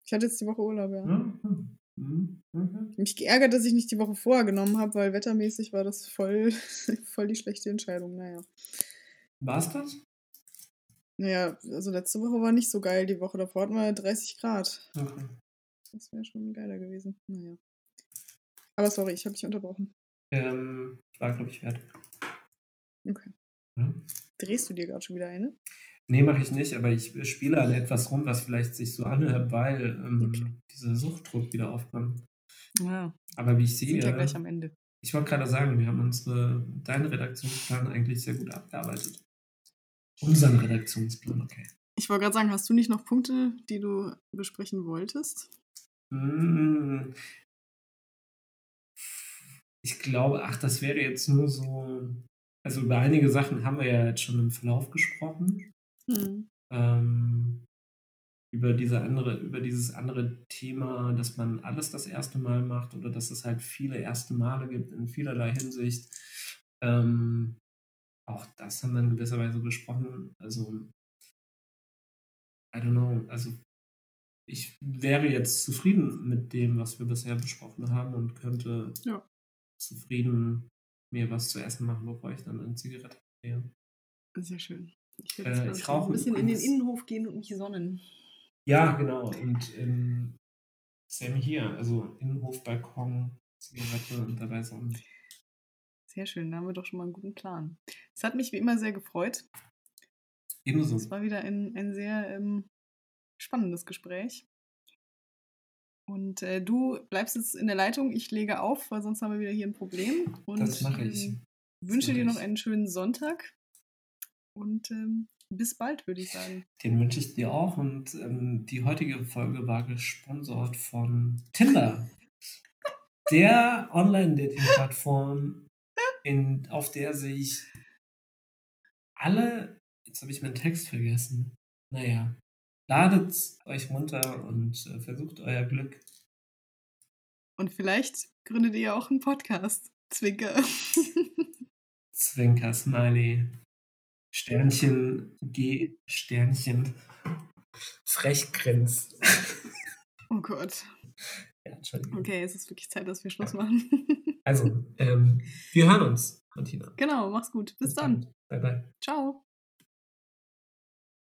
Ich hatte jetzt die Woche Urlaub, ja. Mhm. Mhm. Mich geärgert, dass ich nicht die Woche vorher genommen habe, weil wettermäßig war das voll, voll die schlechte Entscheidung. Naja. War es das? Naja, also letzte Woche war nicht so geil. Die Woche davor hatten wir 30 Grad. Okay. Das wäre schon geiler gewesen. Naja. Aber sorry, ich habe dich unterbrochen. Ähm, war, glaube ich, fertig. Okay. Ja. Drehst du dir gerade schon wieder eine? Nee, mache ich nicht, aber ich spiele an etwas rum, was vielleicht sich so anhört, weil ähm, Okay. dieser Suchtdruck wieder aufkommt. Ja. Aber wie ich Sind sehe, ja gleich am Ende. ich wollte gerade sagen, wir haben unsere, deinen Redaktionsplan eigentlich sehr gut abgearbeitet. Unseren Redaktionsplan, okay. Ich wollte gerade sagen, hast du nicht noch Punkte, die du besprechen wolltest? Mm. Ich glaube, ach, das wäre jetzt nur so. Also über einige Sachen haben wir ja jetzt schon im Verlauf gesprochen. Hm. Ähm, über diese andere, über dieses andere Thema, dass man alles das erste Mal macht oder dass es halt viele erste Male gibt in vielerlei Hinsicht. Ähm, auch das haben wir in gewisser Weise besprochen. Also, I don't know. Also, ich wäre jetzt zufrieden mit dem, was wir bisher besprochen haben und könnte Ja. zufrieden mir was zu essen machen, bevor ich dann eine Zigarette gehe. Sehr schön. Ich Äh, werde jetzt, glaub ich ein bisschen in den Innenhof gehen und mich sonnen. Ja, genau. Und ähm, same hier. Also Innenhof, Balkon, Zigarette und dabei Sonne. Sehr schön, da haben wir doch schon mal einen guten Plan. Es hat mich wie immer sehr gefreut. Ebenso. Es war wieder ein, ein sehr ähm, spannendes Gespräch. Und äh, du bleibst jetzt in der Leitung, ich lege auf, weil sonst haben wir wieder hier ein Problem. Und, Das mache ich. ähm, wünsche dir noch einen schönen Sonntag. Und ähm, bis bald, würde ich sagen. Den wünsche ich dir auch. Und ähm, die heutige Folge war gesponsert von Tinder. Der Online-Dating-Plattform, in- auf der sich alle, jetzt habe ich meinen Text vergessen. Naja, ladet euch runter und äh, versucht euer Glück. Und vielleicht gründet ihr auch einen Podcast. Zwinker. Zwinker, Smiley, Sternchen, G, Sternchen, Frechgrins. oh Gott. Ja, Entschuldigung. Okay, es ist wirklich Zeit, dass wir Schluss machen. Also, ähm, wir hören uns, Martina. genau, mach's gut. Bis dann. Bye, bye. Ciao.